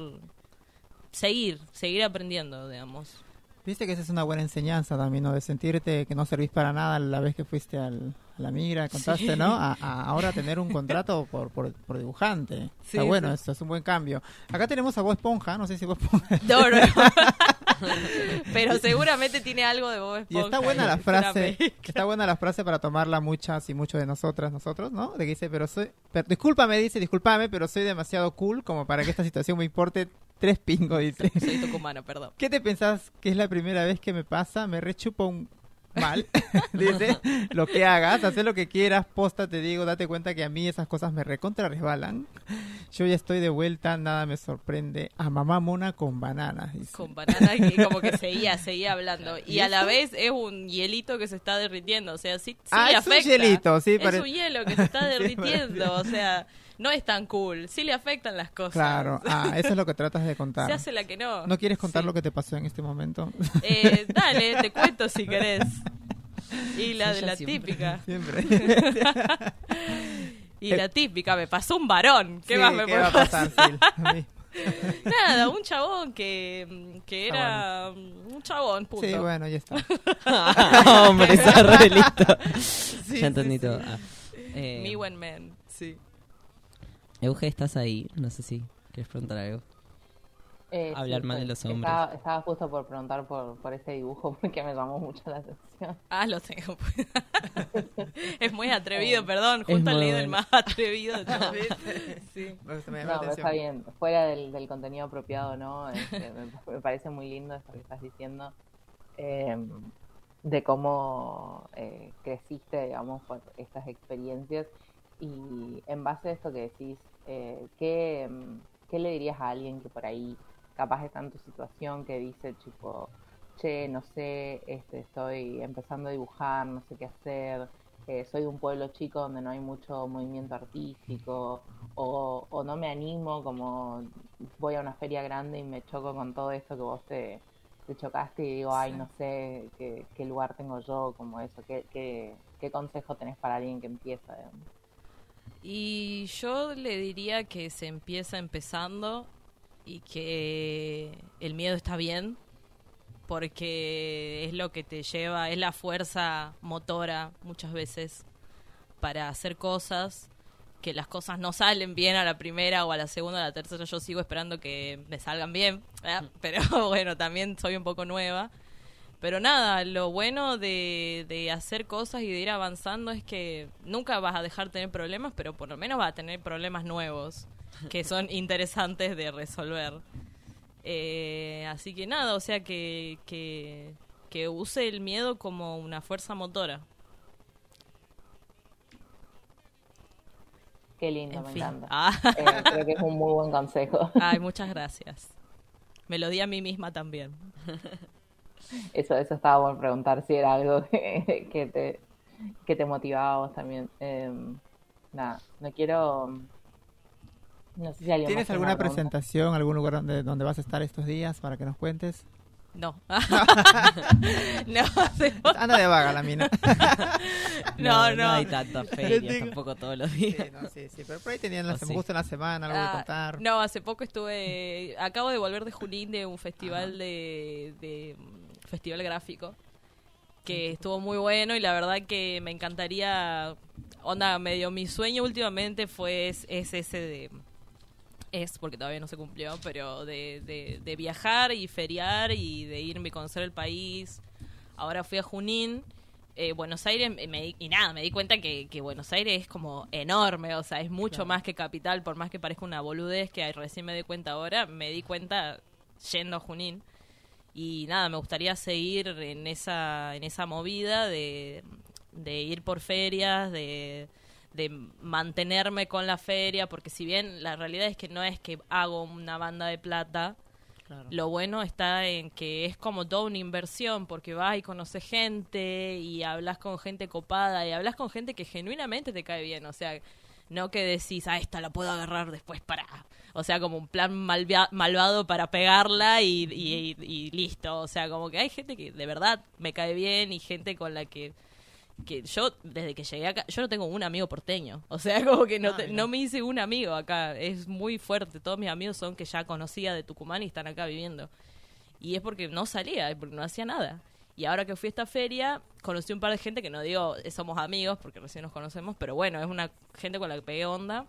seguir, seguir aprendiendo, digamos. Viste que esa es una buena enseñanza también, ¿no? De sentirte que no servís para nada la vez que fuiste al, a la migra, contaste, Sí. ¿no? A, a ahora tener un contrato por, por, por dibujante. Sí, Está bueno sí. esto, es un buen cambio. Acá tenemos a Bob Esponja, no sé si Bob Esponja... No, no. Pero seguramente tiene algo de Bob Y está Esponja buena en la frase, está buena la frase para tomarla muchas y muchos de nosotras, nosotros, ¿no? De que dice, pero soy, pero, discúlpame, dice, discúlpame, pero soy demasiado cool como para que esta situación me importe tres pingos, dice. Soy tucumano, perdón. ¿Qué te pensás que es la primera vez que me pasa? Me rechupo un mal. Dice, lo que hagas, haz lo que quieras, posta, te digo, date cuenta que a mí esas cosas me recontra resbalan. Yo ya estoy de vuelta, nada me sorprende. A mamá mona con bananas. dice. Con banana y como que seguía, seguía hablando. Y ¿Y a la vez es un hielito que se está derritiendo. O sea, sí, sí Ah, le es un afecta. hielito, sí, Es un hielo que se está derritiendo. o sea, no es tan cool. Sí le afectan las cosas. Claro, ah, eso es lo que tratas de contar. Se hace la que no. ¿No quieres contar Sí. lo que te pasó en este momento? Eh, dale, te cuento si querés. Y la Sí, de la siempre. típica. Siempre. Y la típica, me pasó un varón. ¿Qué Sí, más me ¿qué puede va a pasar, Sil? A mí. Nada, un chabón que, que era un chabón, punto. Sí, bueno, ya está. Hombre, está re listo. Sí, ya entendí sí, todo. sí. Ah. Eh, Mi buen man, sí. Euge, ¿estás ahí? No sé si quieres preguntar algo. Eh, Hablar sí, mal de los hombres. Estaba, estaba justo por preguntar por, por ese dibujo porque me llamó mucho la atención. Ah, lo tengo. es muy atrevido, Eh, perdón. es Junto al leído el más atrevido de todos. sí. Pues me No, pero está bien. Fuera del, del contenido apropiado, ¿no? Este, me, me parece muy lindo esto que estás diciendo. eh, de cómo eh, creciste, digamos, por estas experiencias. Y en base a esto que decís, eh, ¿qué, mm, ¿qué le dirías a alguien que por ahí capaz está en tu situación que dice, tipo, che, no sé, este, estoy empezando a dibujar, no sé qué hacer, eh, soy de un pueblo chico donde no hay mucho movimiento artístico, o, o no me animo, como voy a una feria grande y me choco con todo esto que vos te, te chocaste y digo, ay, no sé qué, qué lugar tengo yo, como eso, qué, qué, qué consejo tenés para alguien que empieza, digamos? Y yo le diría que se empieza empezando y que el miedo está bien porque es lo que te lleva, es la fuerza motora muchas veces para hacer cosas que las cosas no salen bien a la primera o a la segunda o a la tercera. Yo sigo esperando que me salgan bien, pero bueno, también soy un poco nueva. Pero nada, lo bueno de, de hacer cosas y de ir avanzando es que nunca vas a dejar de tener problemas, pero por lo menos vas a tener problemas nuevos que son interesantes de resolver. Eh, así que nada, o sea que, que, que use el miedo como una fuerza motora. Qué lindo, En me fin. encanta. Ah. Eh, creo que es un muy buen consejo. Ay, muchas gracias. Me lo di a mí misma también. Eso, eso estaba bueno preguntar si era algo que, que te, que te motivaba a vos también. Eh, nada, no quiero. No sé si alguien ¿Tienes alguna presentación, algún lugar donde, donde vas a estar estos días para que nos cuentes? No. no, Anda de vaga la mina. no, no. No hay tanta feria, digo. tampoco todos los Sí, días. no, sí, sí, pero por ahí tenían la, O sí. justo en la semana algo Ah, que contar. No, hace poco estuve. Acabo de volver de Junín de un festival de, de. Festival gráfico. Que estuvo muy bueno y la verdad que me encantaría. Onda, medio mi sueño últimamente fue es, es ese de. Es, porque todavía no se cumplió, pero de, de, de viajar y feriar y de irme y conocer el país. Ahora fui a Junín. eh, Buenos Aires me- y nada, me di cuenta que, que Buenos Aires es como enorme, o sea, es mucho Claro. más que capital, por más que parezca una boludez que recién me di cuenta ahora, me di cuenta yendo a Junín. Y nada, me gustaría seguir en esa, en esa movida de, de ir por ferias, de, de mantenerme con la feria, porque si bien la realidad es que no es que hago una banda de plata, Claro. lo bueno está en que es como toda una inversión, porque vas y conoces gente y hablas con gente copada y hablas con gente que genuinamente te cae bien. O sea, no que decís, ah, esta la puedo agarrar después para. O sea, como un plan malvia- malvado para pegarla y, y- y- y listo. O sea, como que hay gente que de verdad me cae bien y gente con la que que yo desde que llegué acá, yo no tengo un amigo porteño, o sea, como que no, Ah, te- no me hice un amigo acá, es muy fuerte, todos mis amigos son que ya conocía de Tucumán y están acá viviendo. Y es porque no salía, porque no hacía nada. Y ahora que fui a esta feria, conocí un par de gente que no digo eh, somos amigos, porque recién nos conocemos, pero bueno, es una gente con la que pegué onda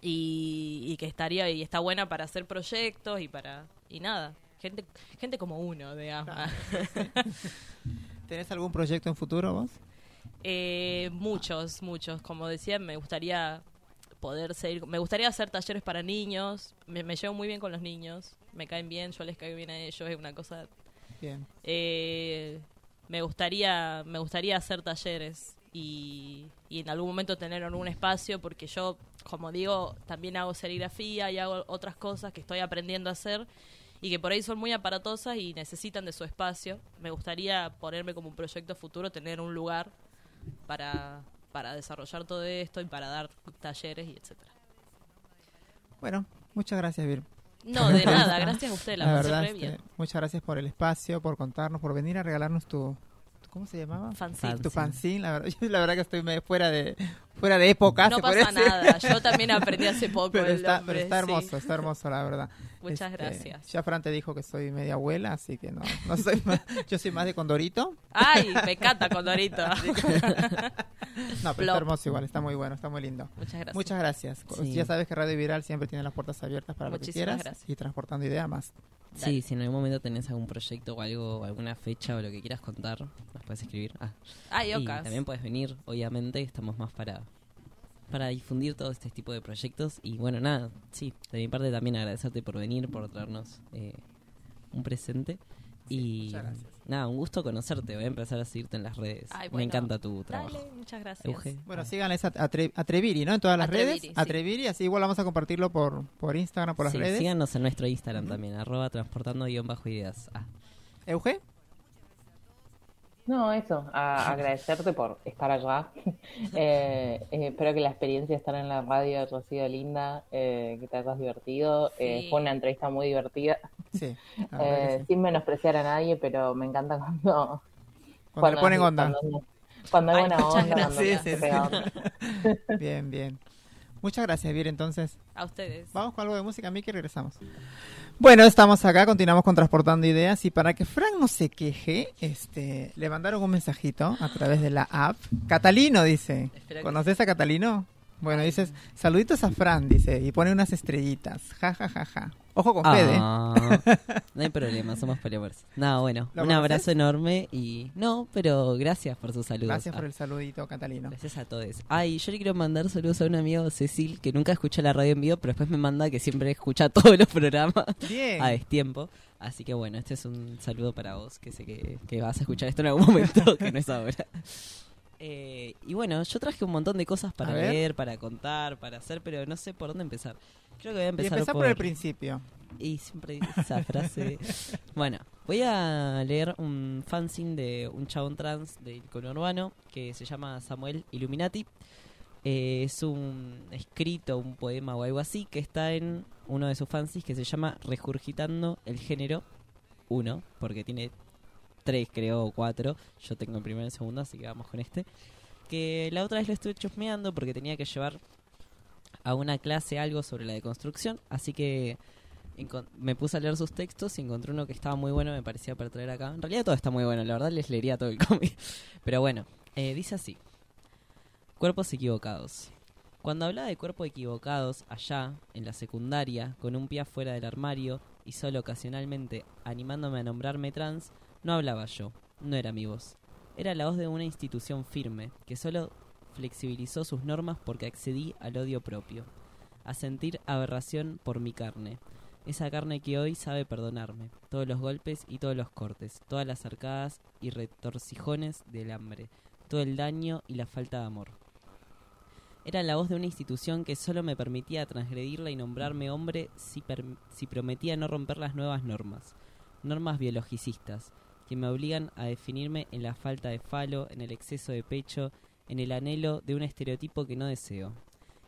y, y que estaría y está buena para hacer proyectos y para y nada. Gente gente como uno digamos. ¿Tenés algún proyecto en futuro vos? Eh, muchos muchos. Como decía me gustaría poder seguir me gustaría hacer talleres para niños. Me, me llevo muy bien con los niños. Me caen bien yo les caigo bien a ellos es una cosa Bien. eh, me gustaría me gustaría hacer talleres y, y en algún momento tener algún espacio porque yo como digo también hago serigrafía y hago otras cosas que estoy aprendiendo a hacer y que por ahí son muy aparatosas y necesitan de su espacio. Me gustaría ponerme como un proyecto futuro tener un lugar para para desarrollar todo esto y para dar talleres y etcétera. Bueno, muchas gracias, Vir. no de nada gracias a usted la, La verdad, este, bien. muchas gracias por el espacio, por contarnos, por venir a regalarnos tu... ¿Cómo se llamaba? Fanzine. Tu fanzine, la verdad, yo la verdad que estoy fuera de fuera de época. no pasa nada yo también aprendí hace poco Pero el está, nombre, pero está sí. hermoso, está hermoso, la verdad. Muchas Este, gracias. Ya Fran te dijo que soy media abuela, así que no, no soy más, yo soy más de Condorito. Ay, me encanta Condorito. No, pero está hermoso igual, está muy bueno, está muy lindo. Muchas gracias. Muchas gracias. Sí. Ya sabes que Radio Viral siempre tiene las puertas abiertas para lo que quieras gracias. y transportando ideas más. Sí, si en algún momento tenés algún proyecto o algo, alguna fecha o lo que quieras contar, nos puedes escribir. Ah, Ay, y Ocas. también puedes venir, obviamente, estamos más para para difundir todo este tipo de proyectos. Y bueno, nada, sí, de mi parte también agradecerte por venir, por traernos eh, un presente. y muchas gracias. Nada, un gusto conocerte. Voy a empezar a seguirte en las redes. Ay, Me encanta tu trabajo. Dale, muchas gracias. Euge. Bueno, Ah. síganles a, a, Tre- a Treviri, ¿no? En todas las Atreviri, redes. sí. Atreviri, así igual vamos a compartirlo por, por Instagram, por las Sí, redes. síganos en nuestro Instagram también, arroba transportando guion bajo ideas. Ah, Euge, No, eso, a- agradecerte por estar allá. Eh, eh, espero que la experiencia de estar en la radio haya sido linda, eh, que te hayas divertido. Eh, Sí. fue una entrevista muy divertida, sí. eh, sí. sin menospreciar a nadie, pero me encanta cuando... Cuando le ponen onda. Cuando, cuando hay Ay, buena muchas onda, cuando Sí, sí, pega sí. onda. Bien, bien. Muchas gracias, Vir. Entonces, A ustedes. vamos con algo de música, Miki, y regresamos. Bueno, estamos acá, continuamos con Transportando Ideas y para que Frank no se queje, este, le mandaron un mensajito a través de la app. Catalino dice, ¿conoces a Catalino? Bueno, dices, saluditos a Fran, dice, y pone unas estrellitas. Ja, ja, ja, ja. Ojo con Fede. Ah, no hay problema, somos peleadores. No, bueno, ¿Lo un conoces? abrazo enorme y... No, pero gracias por sus saludos. Gracias Ah, por el saludito, Catalino. Gracias a todos. Ay, yo le quiero mandar saludos a un amigo, Cecil, que nunca escucha la radio en vivo, pero después me manda que siempre escucha todos los programas Bien. a destiempo. Así que bueno, este es un saludo para vos, que sé que, que vas a escuchar esto en algún momento, que no es ahora. Eh, y bueno, yo traje un montón de cosas para ver. leer, para contar, para hacer, pero no sé por dónde empezar. Creo que voy a y empezar empezá por... el principio. y siempre esa frase. bueno, voy a leer un fanzine de un chabón trans del conurbano que se llama Samuel Illuminati. Eh, es un escrito, un poema o algo así que está en uno de sus fanzines que se llama Regurgitando el género 1, porque tiene tres, creo, o cuatro. Yo tengo el primero y el segundo, así que vamos con este. Que la otra vez lo estuve chusmeando porque tenía que llevar a una clase algo sobre la deconstrucción, así que me puse a leer sus textos y encontré uno que estaba muy bueno, me parecía para traer acá. En realidad todo está muy bueno, la verdad les leería todo el cómic. Pero bueno, eh, dice así. Cuerpos equivocados. Cuando hablaba de cuerpos equivocados allá, en la secundaria, con un pie afuera del armario y solo ocasionalmente animándome a nombrarme trans, no hablaba yo, no era mi voz. Era la voz de una institución firme, que solo flexibilizó sus normas porque accedí al odio propio, a sentir aberración por mi carne, esa carne que hoy sabe perdonarme, todos los golpes y todos los cortes, todas las arcadas y retorcijones del hambre, todo el daño y la falta de amor. Era la voz de una institución que solo me permitía transgredirla y nombrarme hombre si, si prometía no romper las nuevas normas, normas biologicistas, que me obligan a definirme en la falta de falo, en el exceso de pecho, en el anhelo de un estereotipo que no deseo.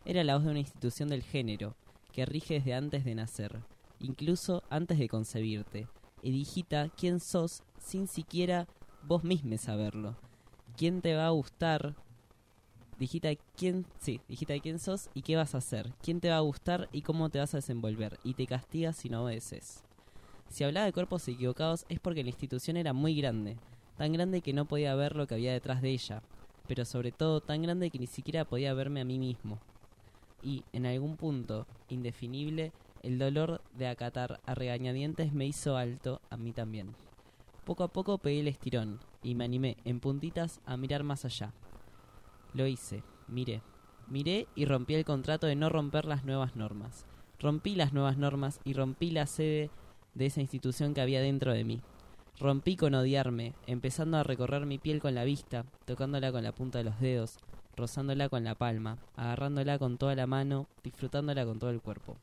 Era la voz de una institución del género, que rige desde antes de nacer, incluso antes de concebirte, y digita quién sos sin siquiera vos mismo saberlo. ¿Quién te va a gustar? Digita quién, sí, quién sos y qué vas a hacer. ¿Quién te va a gustar y cómo te vas a desenvolver? Y te castiga si no obedeces. Si hablaba de cuerpos equivocados es porque la institución era muy grande, tan grande que no podía ver lo que había detrás de ella, pero sobre todo tan grande que ni siquiera podía verme a mí mismo. Y, en algún punto, indefinible, el dolor de acatar a regañadientes me hizo alto a mí también. Poco a poco pegué el estirón y me animé, en puntitas, a mirar más allá. Lo hice, miré. Miré y rompí el contrato de no romper las nuevas normas. Rompí las nuevas normas y rompí la sede de esa institución que había dentro de mí. Rompí con odiarme, empezando a recorrer mi piel con la vista, tocándola con la punta de los dedos, rozándola con la palma, agarrándola con toda la mano, disfrutándola con todo el cuerpo.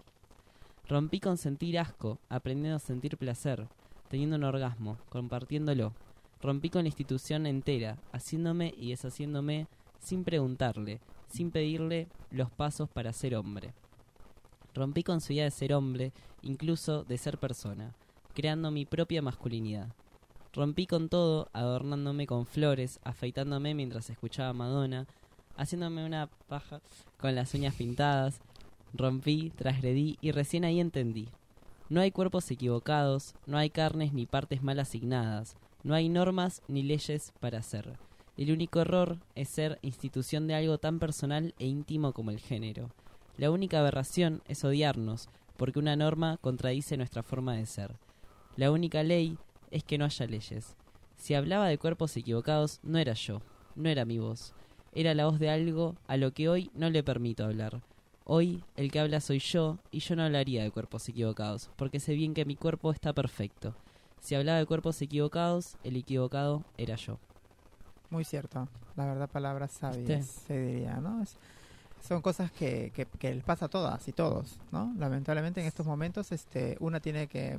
Rompí con sentir asco, aprendiendo a sentir placer, teniendo un orgasmo, compartiéndolo. Rompí con la institución entera, haciéndome y deshaciéndome sin preguntarle, sin pedirle los pasos para ser hombre. Rompí con su idea de ser hombre, incluso de ser persona, creando mi propia masculinidad. Rompí con todo, adornándome con flores, afeitándome mientras escuchaba Madonna, haciéndome una paja con las uñas pintadas. Rompí, transgredí y recién ahí entendí. No hay cuerpos equivocados, no hay carnes ni partes mal asignadas, no hay normas ni leyes para ser. El único error es ser institución de algo tan personal e íntimo como el género. La única aberración es odiarnos, porque una norma contradice nuestra forma de ser. La única ley es que no haya leyes. Si hablaba de cuerpos equivocados, no era yo, no era mi voz. Era la voz de algo a lo que hoy no le permito hablar. Hoy el que habla soy yo y yo no hablaría de cuerpos equivocados, porque sé bien que mi cuerpo está perfecto. Si hablaba de cuerpos equivocados, el equivocado era yo. Muy cierto. La verdad, palabras sabias, se diría, ¿no? Es- son cosas que, que, que les pasa a todas y todos, ¿no? Lamentablemente en estos momentos este, una tiene que,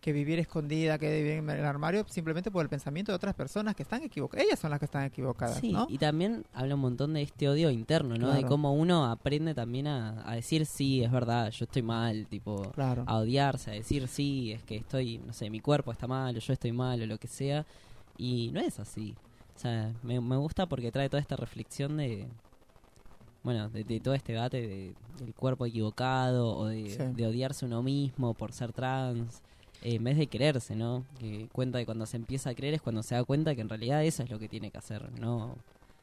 que vivir escondida, que vivir en el armario simplemente por el pensamiento de otras personas que están equivocadas. Ellas son las que están equivocadas, Sí, ¿no? y también habla un montón de este odio interno, ¿no? De cómo uno aprende también a, a decir sí, es verdad, yo estoy mal, tipo, Claro. a odiarse, a decir sí, es que estoy, no sé, mi cuerpo está mal, o yo estoy mal, o lo que sea. Y no es así. O sea, me, me gusta porque trae toda esta reflexión de, bueno, de, de todo este debate de- del cuerpo equivocado, o de, Sí. de odiarse uno mismo por ser trans. eh, en vez de quererse, ¿no? Que cuenta que cuando se empieza a creer es cuando se da cuenta que en realidad eso es lo que tiene que hacer, no,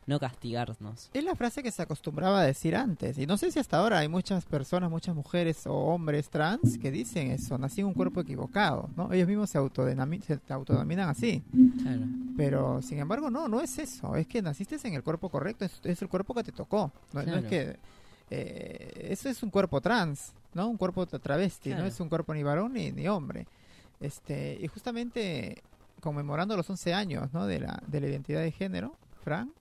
no castigarnos. Es la frase que se acostumbraba a decir antes. Y no sé si hasta ahora hay muchas personas, muchas mujeres o hombres trans que dicen eso. Nací en un cuerpo equivocado, ¿no? Ellos mismos se, se autodenominan así. Claro. Pero, sin embargo, no, no es eso. Es que naciste en el cuerpo correcto. Es, es el cuerpo que te tocó. No, no es Claro. que... eh, eso es un cuerpo trans, ¿no? Un cuerpo tra- travesti. Claro. No es un cuerpo ni varón ni, ni hombre. Este, y justamente conmemorando los 11 años, ¿no? De la, de la identidad de género, Fran,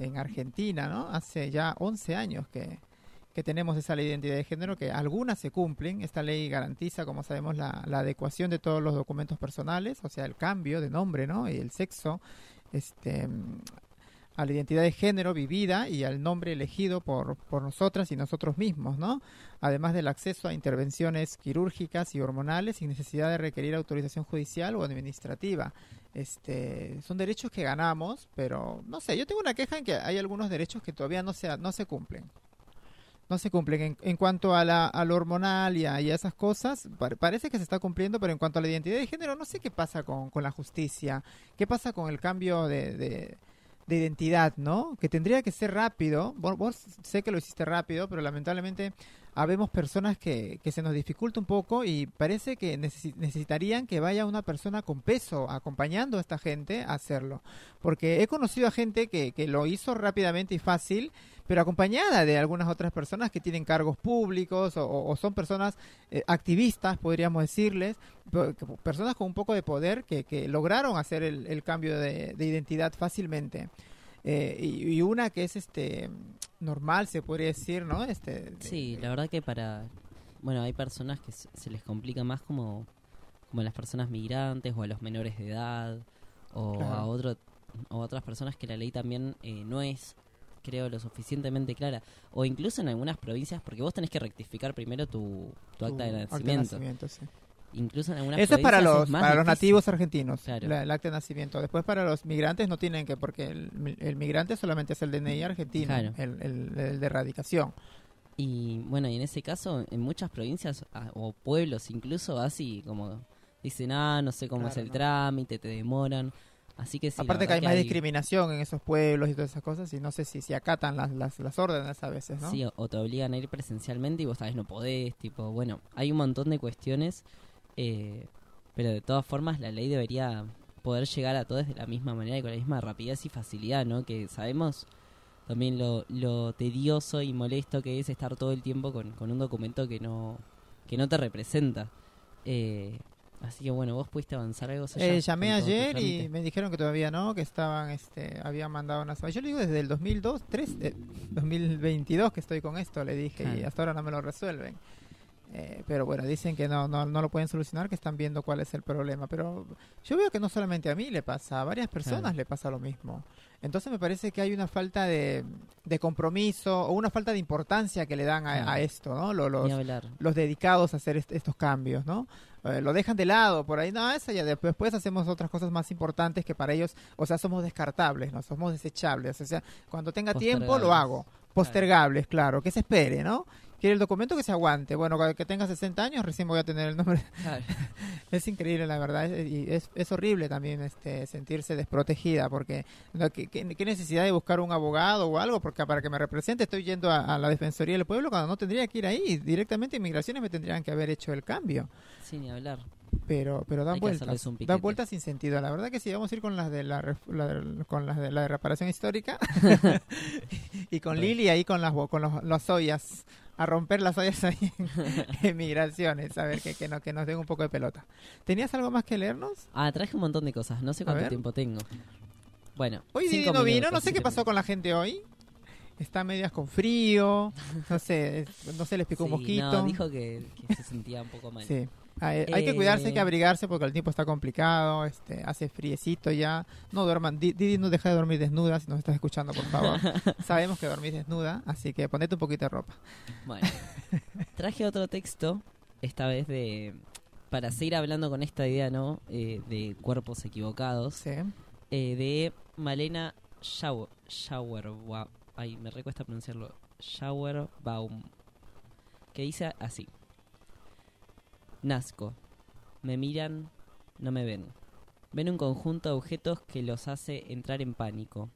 en Argentina, ¿no? Hace ya 11 años que, que tenemos esa ley de identidad de género, que algunas se cumplen. Esta ley garantiza, como sabemos, la, la adecuación de todos los documentos personales, o sea, el cambio de nombre, ¿no? Y el sexo, este, a la identidad de género vivida y al nombre elegido por, por nosotras y nosotros mismos, ¿no? Además del acceso a intervenciones quirúrgicas y hormonales sin necesidad de requerir autorización judicial o administrativa. Este, son derechos que ganamos, pero no sé, yo tengo una queja en que hay algunos derechos que todavía no se, no se cumplen. No se cumplen. En, en cuanto a, la, a lo hormonal y a, esas cosas, par- parece que se está cumpliendo, pero en cuanto a la identidad de género, no sé qué pasa con, con la justicia, qué pasa con el cambio de, de, de identidad, ¿no? Que tendría que ser rápido. Vos, vos sé que lo hiciste rápido, pero lamentablemente habemos personas que, que se nos dificulta un poco y parece que necesi- necesitarían que vaya una persona con peso acompañando a esta gente a hacerlo. Porque he conocido a gente que, que lo hizo rápidamente y fácil, pero acompañada de algunas otras personas que tienen cargos públicos o, son personas eh, activistas, podríamos decirles, personas con un poco de poder que, que lograron hacer el, cambio de, de identidad fácilmente. Eh, y una que es este normal, se podría decir, ¿no? Este, de- Sí, la verdad que para... Bueno, hay personas que se les complica más como, como a las personas migrantes o a los menores de edad o Claro. a otro o a otras personas que la ley también eh, no es creo lo suficientemente clara o incluso en algunas provincias porque vos tenés que rectificar primero tu, tu acta de nacimiento nacimiento, sí. Incluso en algunas Eso es para los, para los nativos argentinos, Claro. la- el acta de nacimiento. Después para los migrantes no tienen que, porque el, el migrante solamente es el DNI argentino, Claro. el, el- el de erradicación. Y bueno, y en ese caso, en muchas provincias ah, o pueblos incluso, así como dicen, ah, no sé cómo es el no. trámite, te demoran. Así que sí. Aparte que hay más discriminación en esos pueblos y todas esas cosas y no sé si, si acatan las, las, las órdenes a veces, ¿no? Sí, o- te obligan a ir presencialmente y vos vez no podés, tipo, bueno, hay un montón de cuestiones, eh, pero de todas formas la ley debería poder llegar a todos de la misma manera y con la misma rapidez y facilidad, ¿no? Que sabemos también lo, lo tedioso y molesto que es estar todo el tiempo con, con un documento que no, que no te representa. Eh, así que bueno, vos pudiste avanzar algo. Eh, llamé ayer y me dijeron que todavía no, que estaban, este, habían mandado una... Yo le digo desde el 2002, 3, eh, 2022 que estoy con esto, le dije, y hasta ahora no me lo resuelven. Eh, pero bueno, dicen que no, no, no lo pueden solucionar, que están viendo cuál es el problema. Pero yo veo que no solamente a mí le pasa, a varias personas le pasa lo mismo. Entonces me parece que hay una falta de, de compromiso o una falta de importancia que le dan a, a esto, ¿no? Lo- los, los dedicados a hacer est- estos cambios, ¿no? Eh, lo dejan de lado por ahí, no, eso ya después, después hacemos otras cosas más importantes que para ellos, o sea, somos descartables, ¿no? Somos desechables, o sea, cuando tenga tiempo lo hago. Postergables, claro, que se espere, ¿no? Quiere el documento que se aguante. Bueno, que tenga 60 años recién voy a tener el nombre. Claro. Es increíble, la verdad, es- y es, es horrible también este sentirse desprotegida, porque. ¿qué, qué- necesidad de buscar un abogado o algo porque para que me represente estoy yendo a, a la Defensoría del Pueblo cuando no tendría que ir ahí, directamente inmigraciones me tendrían que haber hecho el cambio, Sí, ni hablar. pero pero dan vueltas, dan vueltas sin sentido, la verdad que sí, vamos a ir con las de la, la con las de la reparación histórica y con. Lili ahí con las con los, las ollas a romper las ollas ahí en, migraciones, a ver que, que, no, que nos den un poco de pelota. ¿Tenías algo más que leernos? Ah, traje un montón de cosas. No sé cuánto tiempo tengo. Bueno, Hoy cinco no vino, no sé qué pasó con la gente hoy. Está medias con frío, no sé, no sé, les picó un Sí, mosquito. No, dijo que, que se sentía un poco mal. Sí. Hay, hay que cuidarse, hay que Eh. abrigarse porque el tiempo está complicado, este, hace friecito ya. No duerman, Di- Didi no deja de dormir desnuda, si nos estás escuchando, por favor. Sabemos que dormís desnuda, así que ponete un poquito de ropa. Bueno, traje otro texto, esta vez de... Para seguir hablando con esta idea, ¿no? Eh, de cuerpos equivocados. Sí. eh, de Malena Schauer. Ay, me recuesta pronunciarlo. Schauerbaum. Que dice así. Nazco. Me miran, no me ven. Ven un conjunto de objetos que los hace entrar en pánico.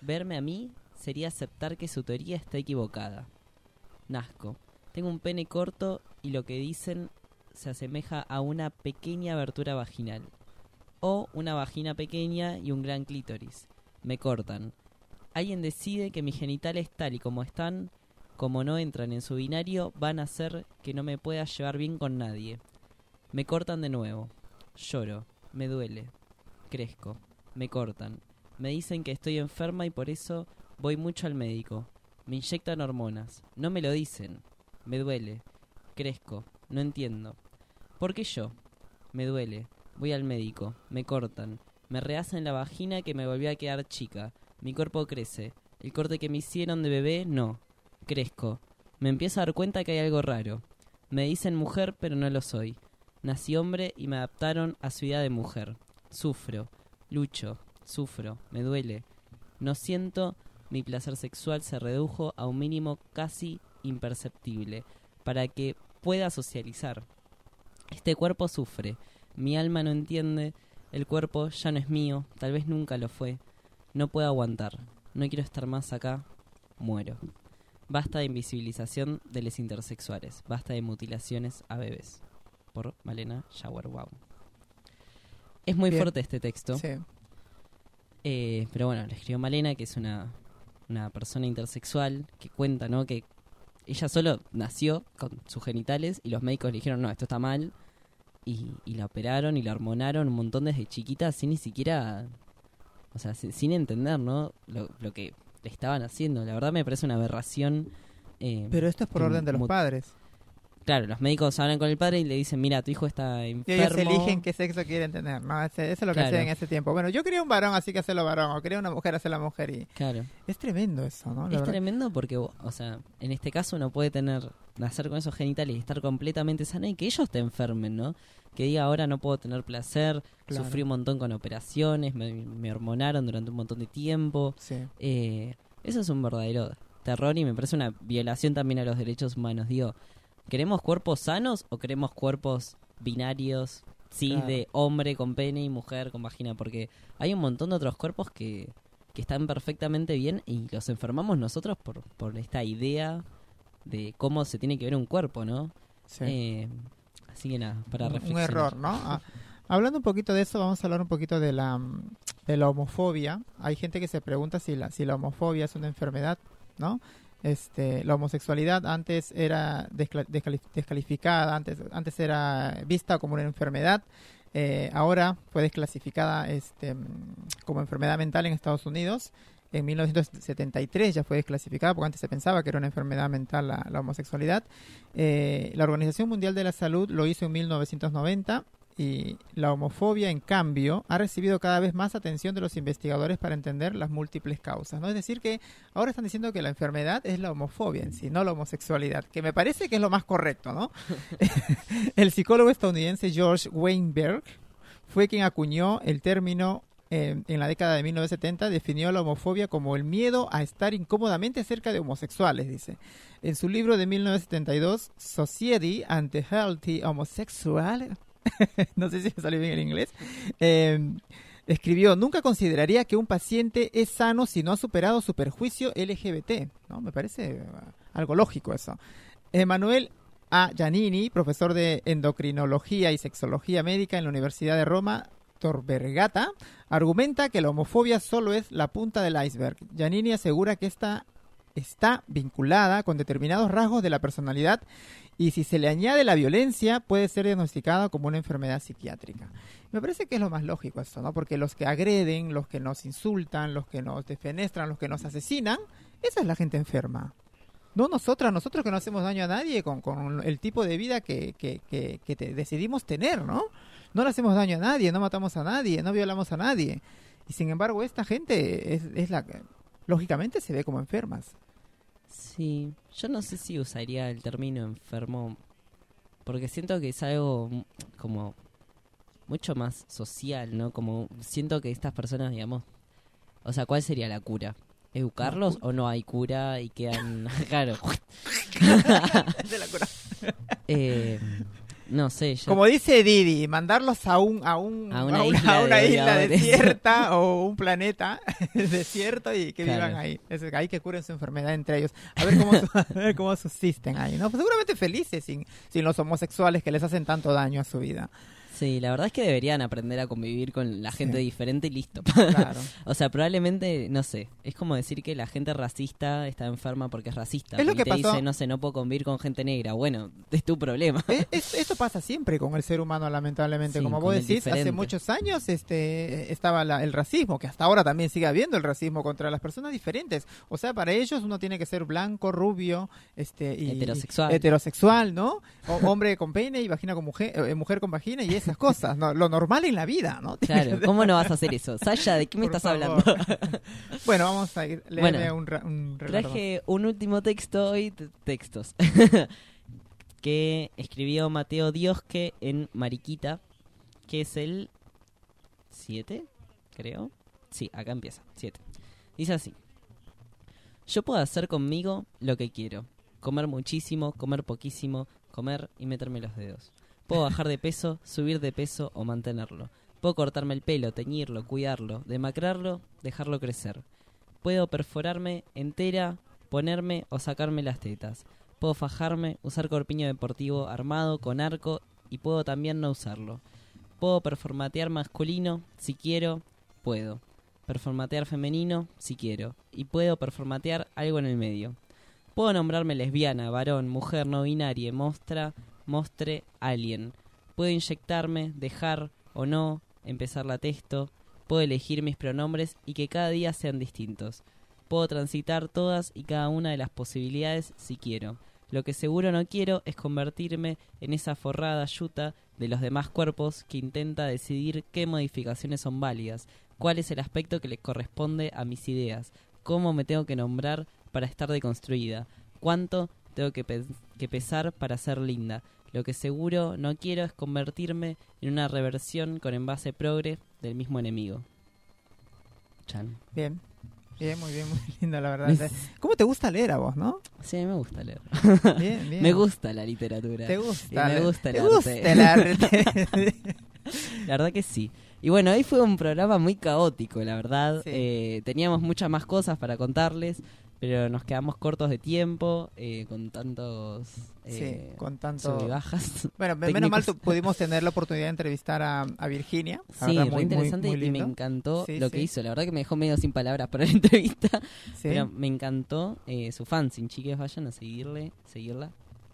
Verme a mí sería aceptar que su teoría está equivocada. Nazco. Tengo un pene corto y lo que dicen se asemeja a una pequeña abertura vaginal o una vagina pequeña y un gran clítoris. Me cortan. Alguien decide que mis genitales tal y como están, como no entran en su binario, van a hacer que no me pueda llevar bien con nadie. Me cortan de nuevo. Lloro. Me duele. Crezco. Me cortan. Me dicen que estoy enferma y por eso voy mucho al médico. Me inyectan hormonas. No me lo dicen. Me duele. Crezco. No entiendo. ¿Por qué yo? Me duele. Voy al médico. Me cortan. Me rehacen la vagina que me volvió a quedar chica. Mi cuerpo crece. El corte que me hicieron de bebé, no. Crezco. Me empiezo a dar cuenta que hay algo raro. Me dicen mujer, pero no lo soy. Nací hombre y me adaptaron a su idea de mujer. Sufro. Lucho. Sufro. Me duele. No siento. Mi placer sexual se redujo a un mínimo casi imperceptible para que pueda socializar. Este cuerpo sufre. Mi alma no entiende. El cuerpo ya no es mío. Tal vez nunca lo fue. No puedo aguantar. No quiero estar más acá. Muero. Basta de invisibilización de los intersexuales. Basta de mutilaciones a bebés. Por Malena Schauerbaum. Es muy Bien. fuerte este texto. Sí. Eh, pero bueno, le escribió Malena, que es una, una persona intersexual, que cuenta, ¿no? Que ella solo nació con sus genitales y los médicos le dijeron, no, esto está mal. Y, y la operaron y la hormonaron un montón desde chiquita sin ni siquiera... O sea, sin, sin entender, ¿no? Lo, lo que estaban haciendo. La verdad me parece una aberración. eh, Pero esto es por orden de los padres. Claro, los médicos hablan con el padre y le dicen, mira, tu hijo está Y enfermo. ellos eligen qué sexo quieren tener, ¿no? Ese- eso es lo que Claro. hacen en ese tiempo. Bueno, yo quería un varón, así que hacerlo varón. O quería una mujer, hacerla mujer. Y Claro. es tremendo eso, ¿no? La Es verdad. tremendo porque, o sea, en este caso uno puede tener, nacer con esos genitales y estar completamente sano y que ellos te enfermen, ¿no? Que diga ahora no puedo tener placer, Claro. sufrí un montón con operaciones, me, me hormonaron durante un montón de tiempo. Sí. Eh, eso es un verdadero error y me parece una violación también a los derechos humanos. Digo, ¿queremos cuerpos sanos o queremos cuerpos binarios, sí, Claro. de hombre con pene y mujer con vagina? Porque hay un montón de otros cuerpos que, que están perfectamente bien y los enfermamos nosotros por, por esta idea de cómo se tiene que ver un cuerpo, ¿no? Sí. Eh, así que nada, para un, un reflexionar. error, ¿no? Ah, hablando un poquito de eso, vamos a hablar un poquito de la, de la homofobia. Hay gente que se pregunta si la, si la homofobia es una enfermedad, ¿no? Este, la homosexualidad antes era descla- descali- descalificada, antes, antes era vista como una enfermedad, eh, ahora fue desclasificada este, como enfermedad mental en Estados Unidos. En 1973 ya fue desclasificada porque antes se pensaba que era una enfermedad mental la, la homosexualidad. Eh, la Organización Mundial de la Salud lo hizo en 1990 y la homofobia, en cambio, ha recibido cada vez más atención de los investigadores para entender las múltiples causas. ¿no? Es decir, que ahora están diciendo que la enfermedad es la homofobia en sí, no la homosexualidad, que me parece que es lo más correcto. ¿no? El psicólogo estadounidense George Weinberg fue quien acuñó el término eh, en la década de 1970 definió la homofobia como el miedo a estar incómodamente cerca de homosexuales, dice. En su libro de 1972, Society and the Healthy Homosexual, no sé si me salió bien el inglés, eh, escribió, nunca consideraría que un paciente es sano si no ha superado su perjuicio LGBT. ¿no? Me parece eh, algo lógico eso. Emanuel A. Giannini, profesor de endocrinología y sexología médica en la Universidad de Roma, Tor Vergata, argumenta que la homofobia solo es la punta del iceberg. Giannini asegura que esta está vinculada con determinados rasgos de la personalidad y si se le añade la violencia puede ser diagnosticada como una enfermedad psiquiátrica. Me parece que es lo más lógico esto, ¿no? Porque los que agreden, los que nos insultan, los que nos defenestran, los que nos asesinan, esa es la gente enferma. No nosotras, nosotros que no hacemos daño a nadie con, con el tipo de vida que, decidimos tener, ¿no? No le hacemos daño a nadie, no matamos a nadie, no violamos a nadie. Y sin embargo, esta gente es, es la que, lógicamente, se ve como enfermas. Sí, yo no sé si usaría el término enfermo porque siento que es algo como mucho más social, ¿no? Como siento que estas personas, digamos, o sea, ¿cuál sería la cura? ¿Educarlos o no hay cura y quedan, claro, De la cura. eh, no sé, Como dice Didi, mandarlos a un a un A una a isla a una de isla odiadores. desierta o un planeta desierto y que Claro. vivan ahí. Es ahí que curen su enfermedad entre ellos. A ver cómo su- a ver cómo subsisten ahí, ¿no? Pues seguramente felices sin sin los homosexuales que les hacen tanto daño a su vida. Sí, la verdad es que deberían aprender a convivir con la gente Sí. diferente y listo. Claro. O sea, probablemente, no sé, es como decir que la gente racista está enferma porque es racista. Es lo y que te pasó- dice, no sé, no puedo convivir con gente negra. Bueno, es tu problema. Eh, es- esto pasa siempre con el ser humano, lamentablemente. Sí, Como vos decís, hace muchos años este, estaba la- el racismo, que hasta ahora también sigue habiendo el racismo contra las personas diferentes. O sea, para ellos uno tiene que ser blanco, rubio, este, y Heterosexual. heterosexual, ¿no? O hombre con pene y vagina con mujer, eh, mujer con vagina y esas cosas, ¿no? Lo normal en la vida, ¿no? Claro, ¿cómo no vas a hacer eso? Sasha, ¿de qué me Por estás favor. hablando? Bueno, vamos a ir. Bueno, un, un. Traje un último texto hoy, t- textos, que escribió Mateo Diosque en Mariquita, que es el 7, creo. Sí, acá empieza, 7. Dice así. Yo puedo hacer conmigo lo que quiero. Comer muchísimo, comer poquísimo, comer y meterme los dedos. Puedo bajar de peso, subir de peso o mantenerlo. Puedo cortarme el pelo, teñirlo, cuidarlo, demacrarlo, dejarlo crecer. Puedo perforarme entera, ponerme o sacarme las tetas. Puedo fajarme, usar corpiño deportivo armado con arco y puedo también no usarlo. Puedo performatear masculino, si quiero, puedo. Performatear femenino, si quiero. Y puedo performatear algo en el medio. Puedo nombrarme lesbiana, varón, mujer, no binaria, mostra, mostre, alien. Puedo inyectarme, dejar o no, empezar la texto. Puedo elegir mis pronombres y que cada día sean distintos. Puedo transitar todas y cada una de las posibilidades si quiero. Lo que seguro no quiero es convertirme en esa forrada yuta de los demás cuerpos que intenta decidir qué modificaciones son válidas, cuál es el aspecto que le corresponde a mis ideas, cómo me tengo que nombrar para estar deconstruida, cuánto tengo que, que pesar para ser linda. Lo que seguro no quiero es convertirme en una reversión con envase progre del mismo enemigo. Chan. Bien. Bien, muy bien, muy lindo, la verdad. ¿Cómo te gusta leer a vos, no? Sí, me gusta leer. Bien, bien. Me gusta la literatura. ¿Te Y gusta? me gusta el ¿Te arte. gusta el arte? La verdad que sí. Y bueno, hoy fue un programa muy caótico, la verdad. Sí. Eh, teníamos muchas más cosas para contarles, pero nos quedamos cortos de tiempo eh, con tantos eh, sí, con tanto... bajas. Bueno, me- menos mal pudimos tener la oportunidad de entrevistar a, a Virginia. la Sí, verdad, muy, interesante muy y me encantó Sí, lo que hizo. La verdad que me dejó medio sin palabras para la entrevista, Sí. pero me encantó eh, su fan. Sin chiques, vayan a seguirle, seguirla.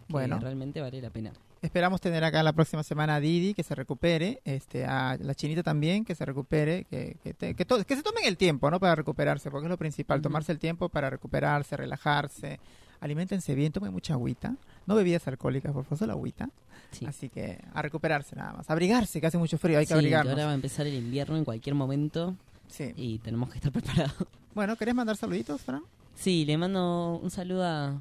que Bueno. realmente vale la pena. Esperamos tener acá la próxima semana a Didi, que se recupere, este, a la chinita también, que se recupere, que, que, te- que, se tomen el tiempo, ¿no? Para recuperarse, porque es lo principal, tomarse el tiempo para recuperarse, relajarse, alimentense bien, tomen mucha agüita, no bebidas alcohólicas, por favor, solo agüita. Sí. Así que a recuperarse nada más, abrigarse, que hace mucho frío, hay que Sí, abrigarnos. ahora va a empezar el invierno en cualquier momento Sí. y tenemos que estar preparados. Bueno, ¿querés mandar saluditos, Fran? Sí, le mando un saludo a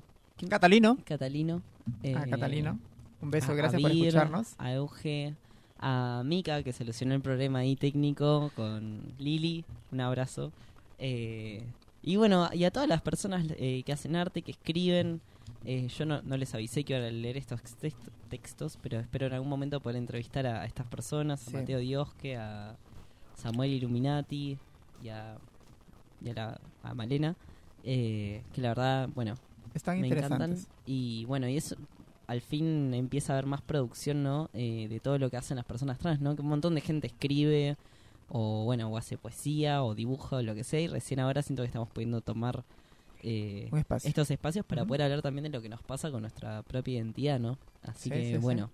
Catalino, Catalino. a eh, Catalino, un beso, a- gracias a por Vir, escucharnos. A Euge, a Mika, que solucionó el problema ahí técnico con Lili. Un abrazo. Eh, y bueno, y a todas las personas eh, que hacen arte, que escriben. eh, yo no, no les avisé que iba a leer estos text- textos, pero espero en algún momento poder entrevistar a, estas personas, Sí. a Mateo Diosque, a Samuel Illuminati y a, y a, la- a Malena, eh, que la verdad, bueno, Están me encantan. interesantes. Y bueno, y eso al fin empieza a haber más producción, ¿no? Eh, de todo lo que hacen las personas trans, ¿no? Que un montón de gente escribe, o bueno, o hace poesía, o dibuja, o lo que sea, y recién ahora siento que estamos pudiendo tomar eh, espacio. estos espacios para poder hablar también de lo que nos pasa con nuestra propia identidad, ¿no? Así Sí, que sí, sí. bueno,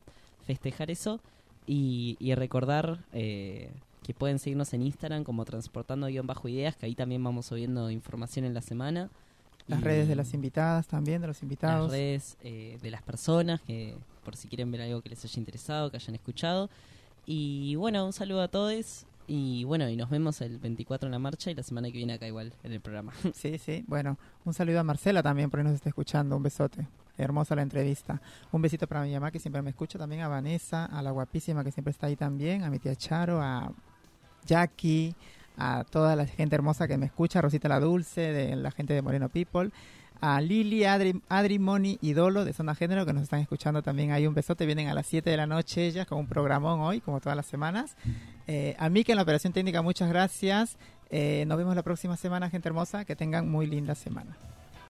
festejar eso y, y recordar eh, que pueden seguirnos en Instagram como transportando-ideas, que ahí también vamos subiendo información en la semana. Las Y- redes de las invitadas también, de los invitados. las redes eh, de las personas, que por si quieren ver algo que les haya interesado, que hayan escuchado. Y bueno, un saludo a todos. Y bueno, y nos vemos el 24 en la marcha y la semana que viene acá igual en el programa. Sí, sí. Bueno, un saludo a Marcela también, por ahí nos está escuchando. Un besote. Hermosa la entrevista. Un besito para mi mamá que siempre me escucha, también a Vanessa, a la guapísima que siempre está ahí también, a mi tía Charo, a Jackie, a toda la gente hermosa que me escucha, Rosita la Dulce, de la gente de Moreno People, a Lili, Adri, Adri Moni y Dolo de Zona Género que nos están escuchando también. Hay un besote, vienen a las 7 de la noche ellas con un programón hoy, como todas las semanas. Eh, a mí que en la operación técnica, muchas gracias. Eh, nos vemos la próxima semana, gente hermosa. Que tengan muy linda semana.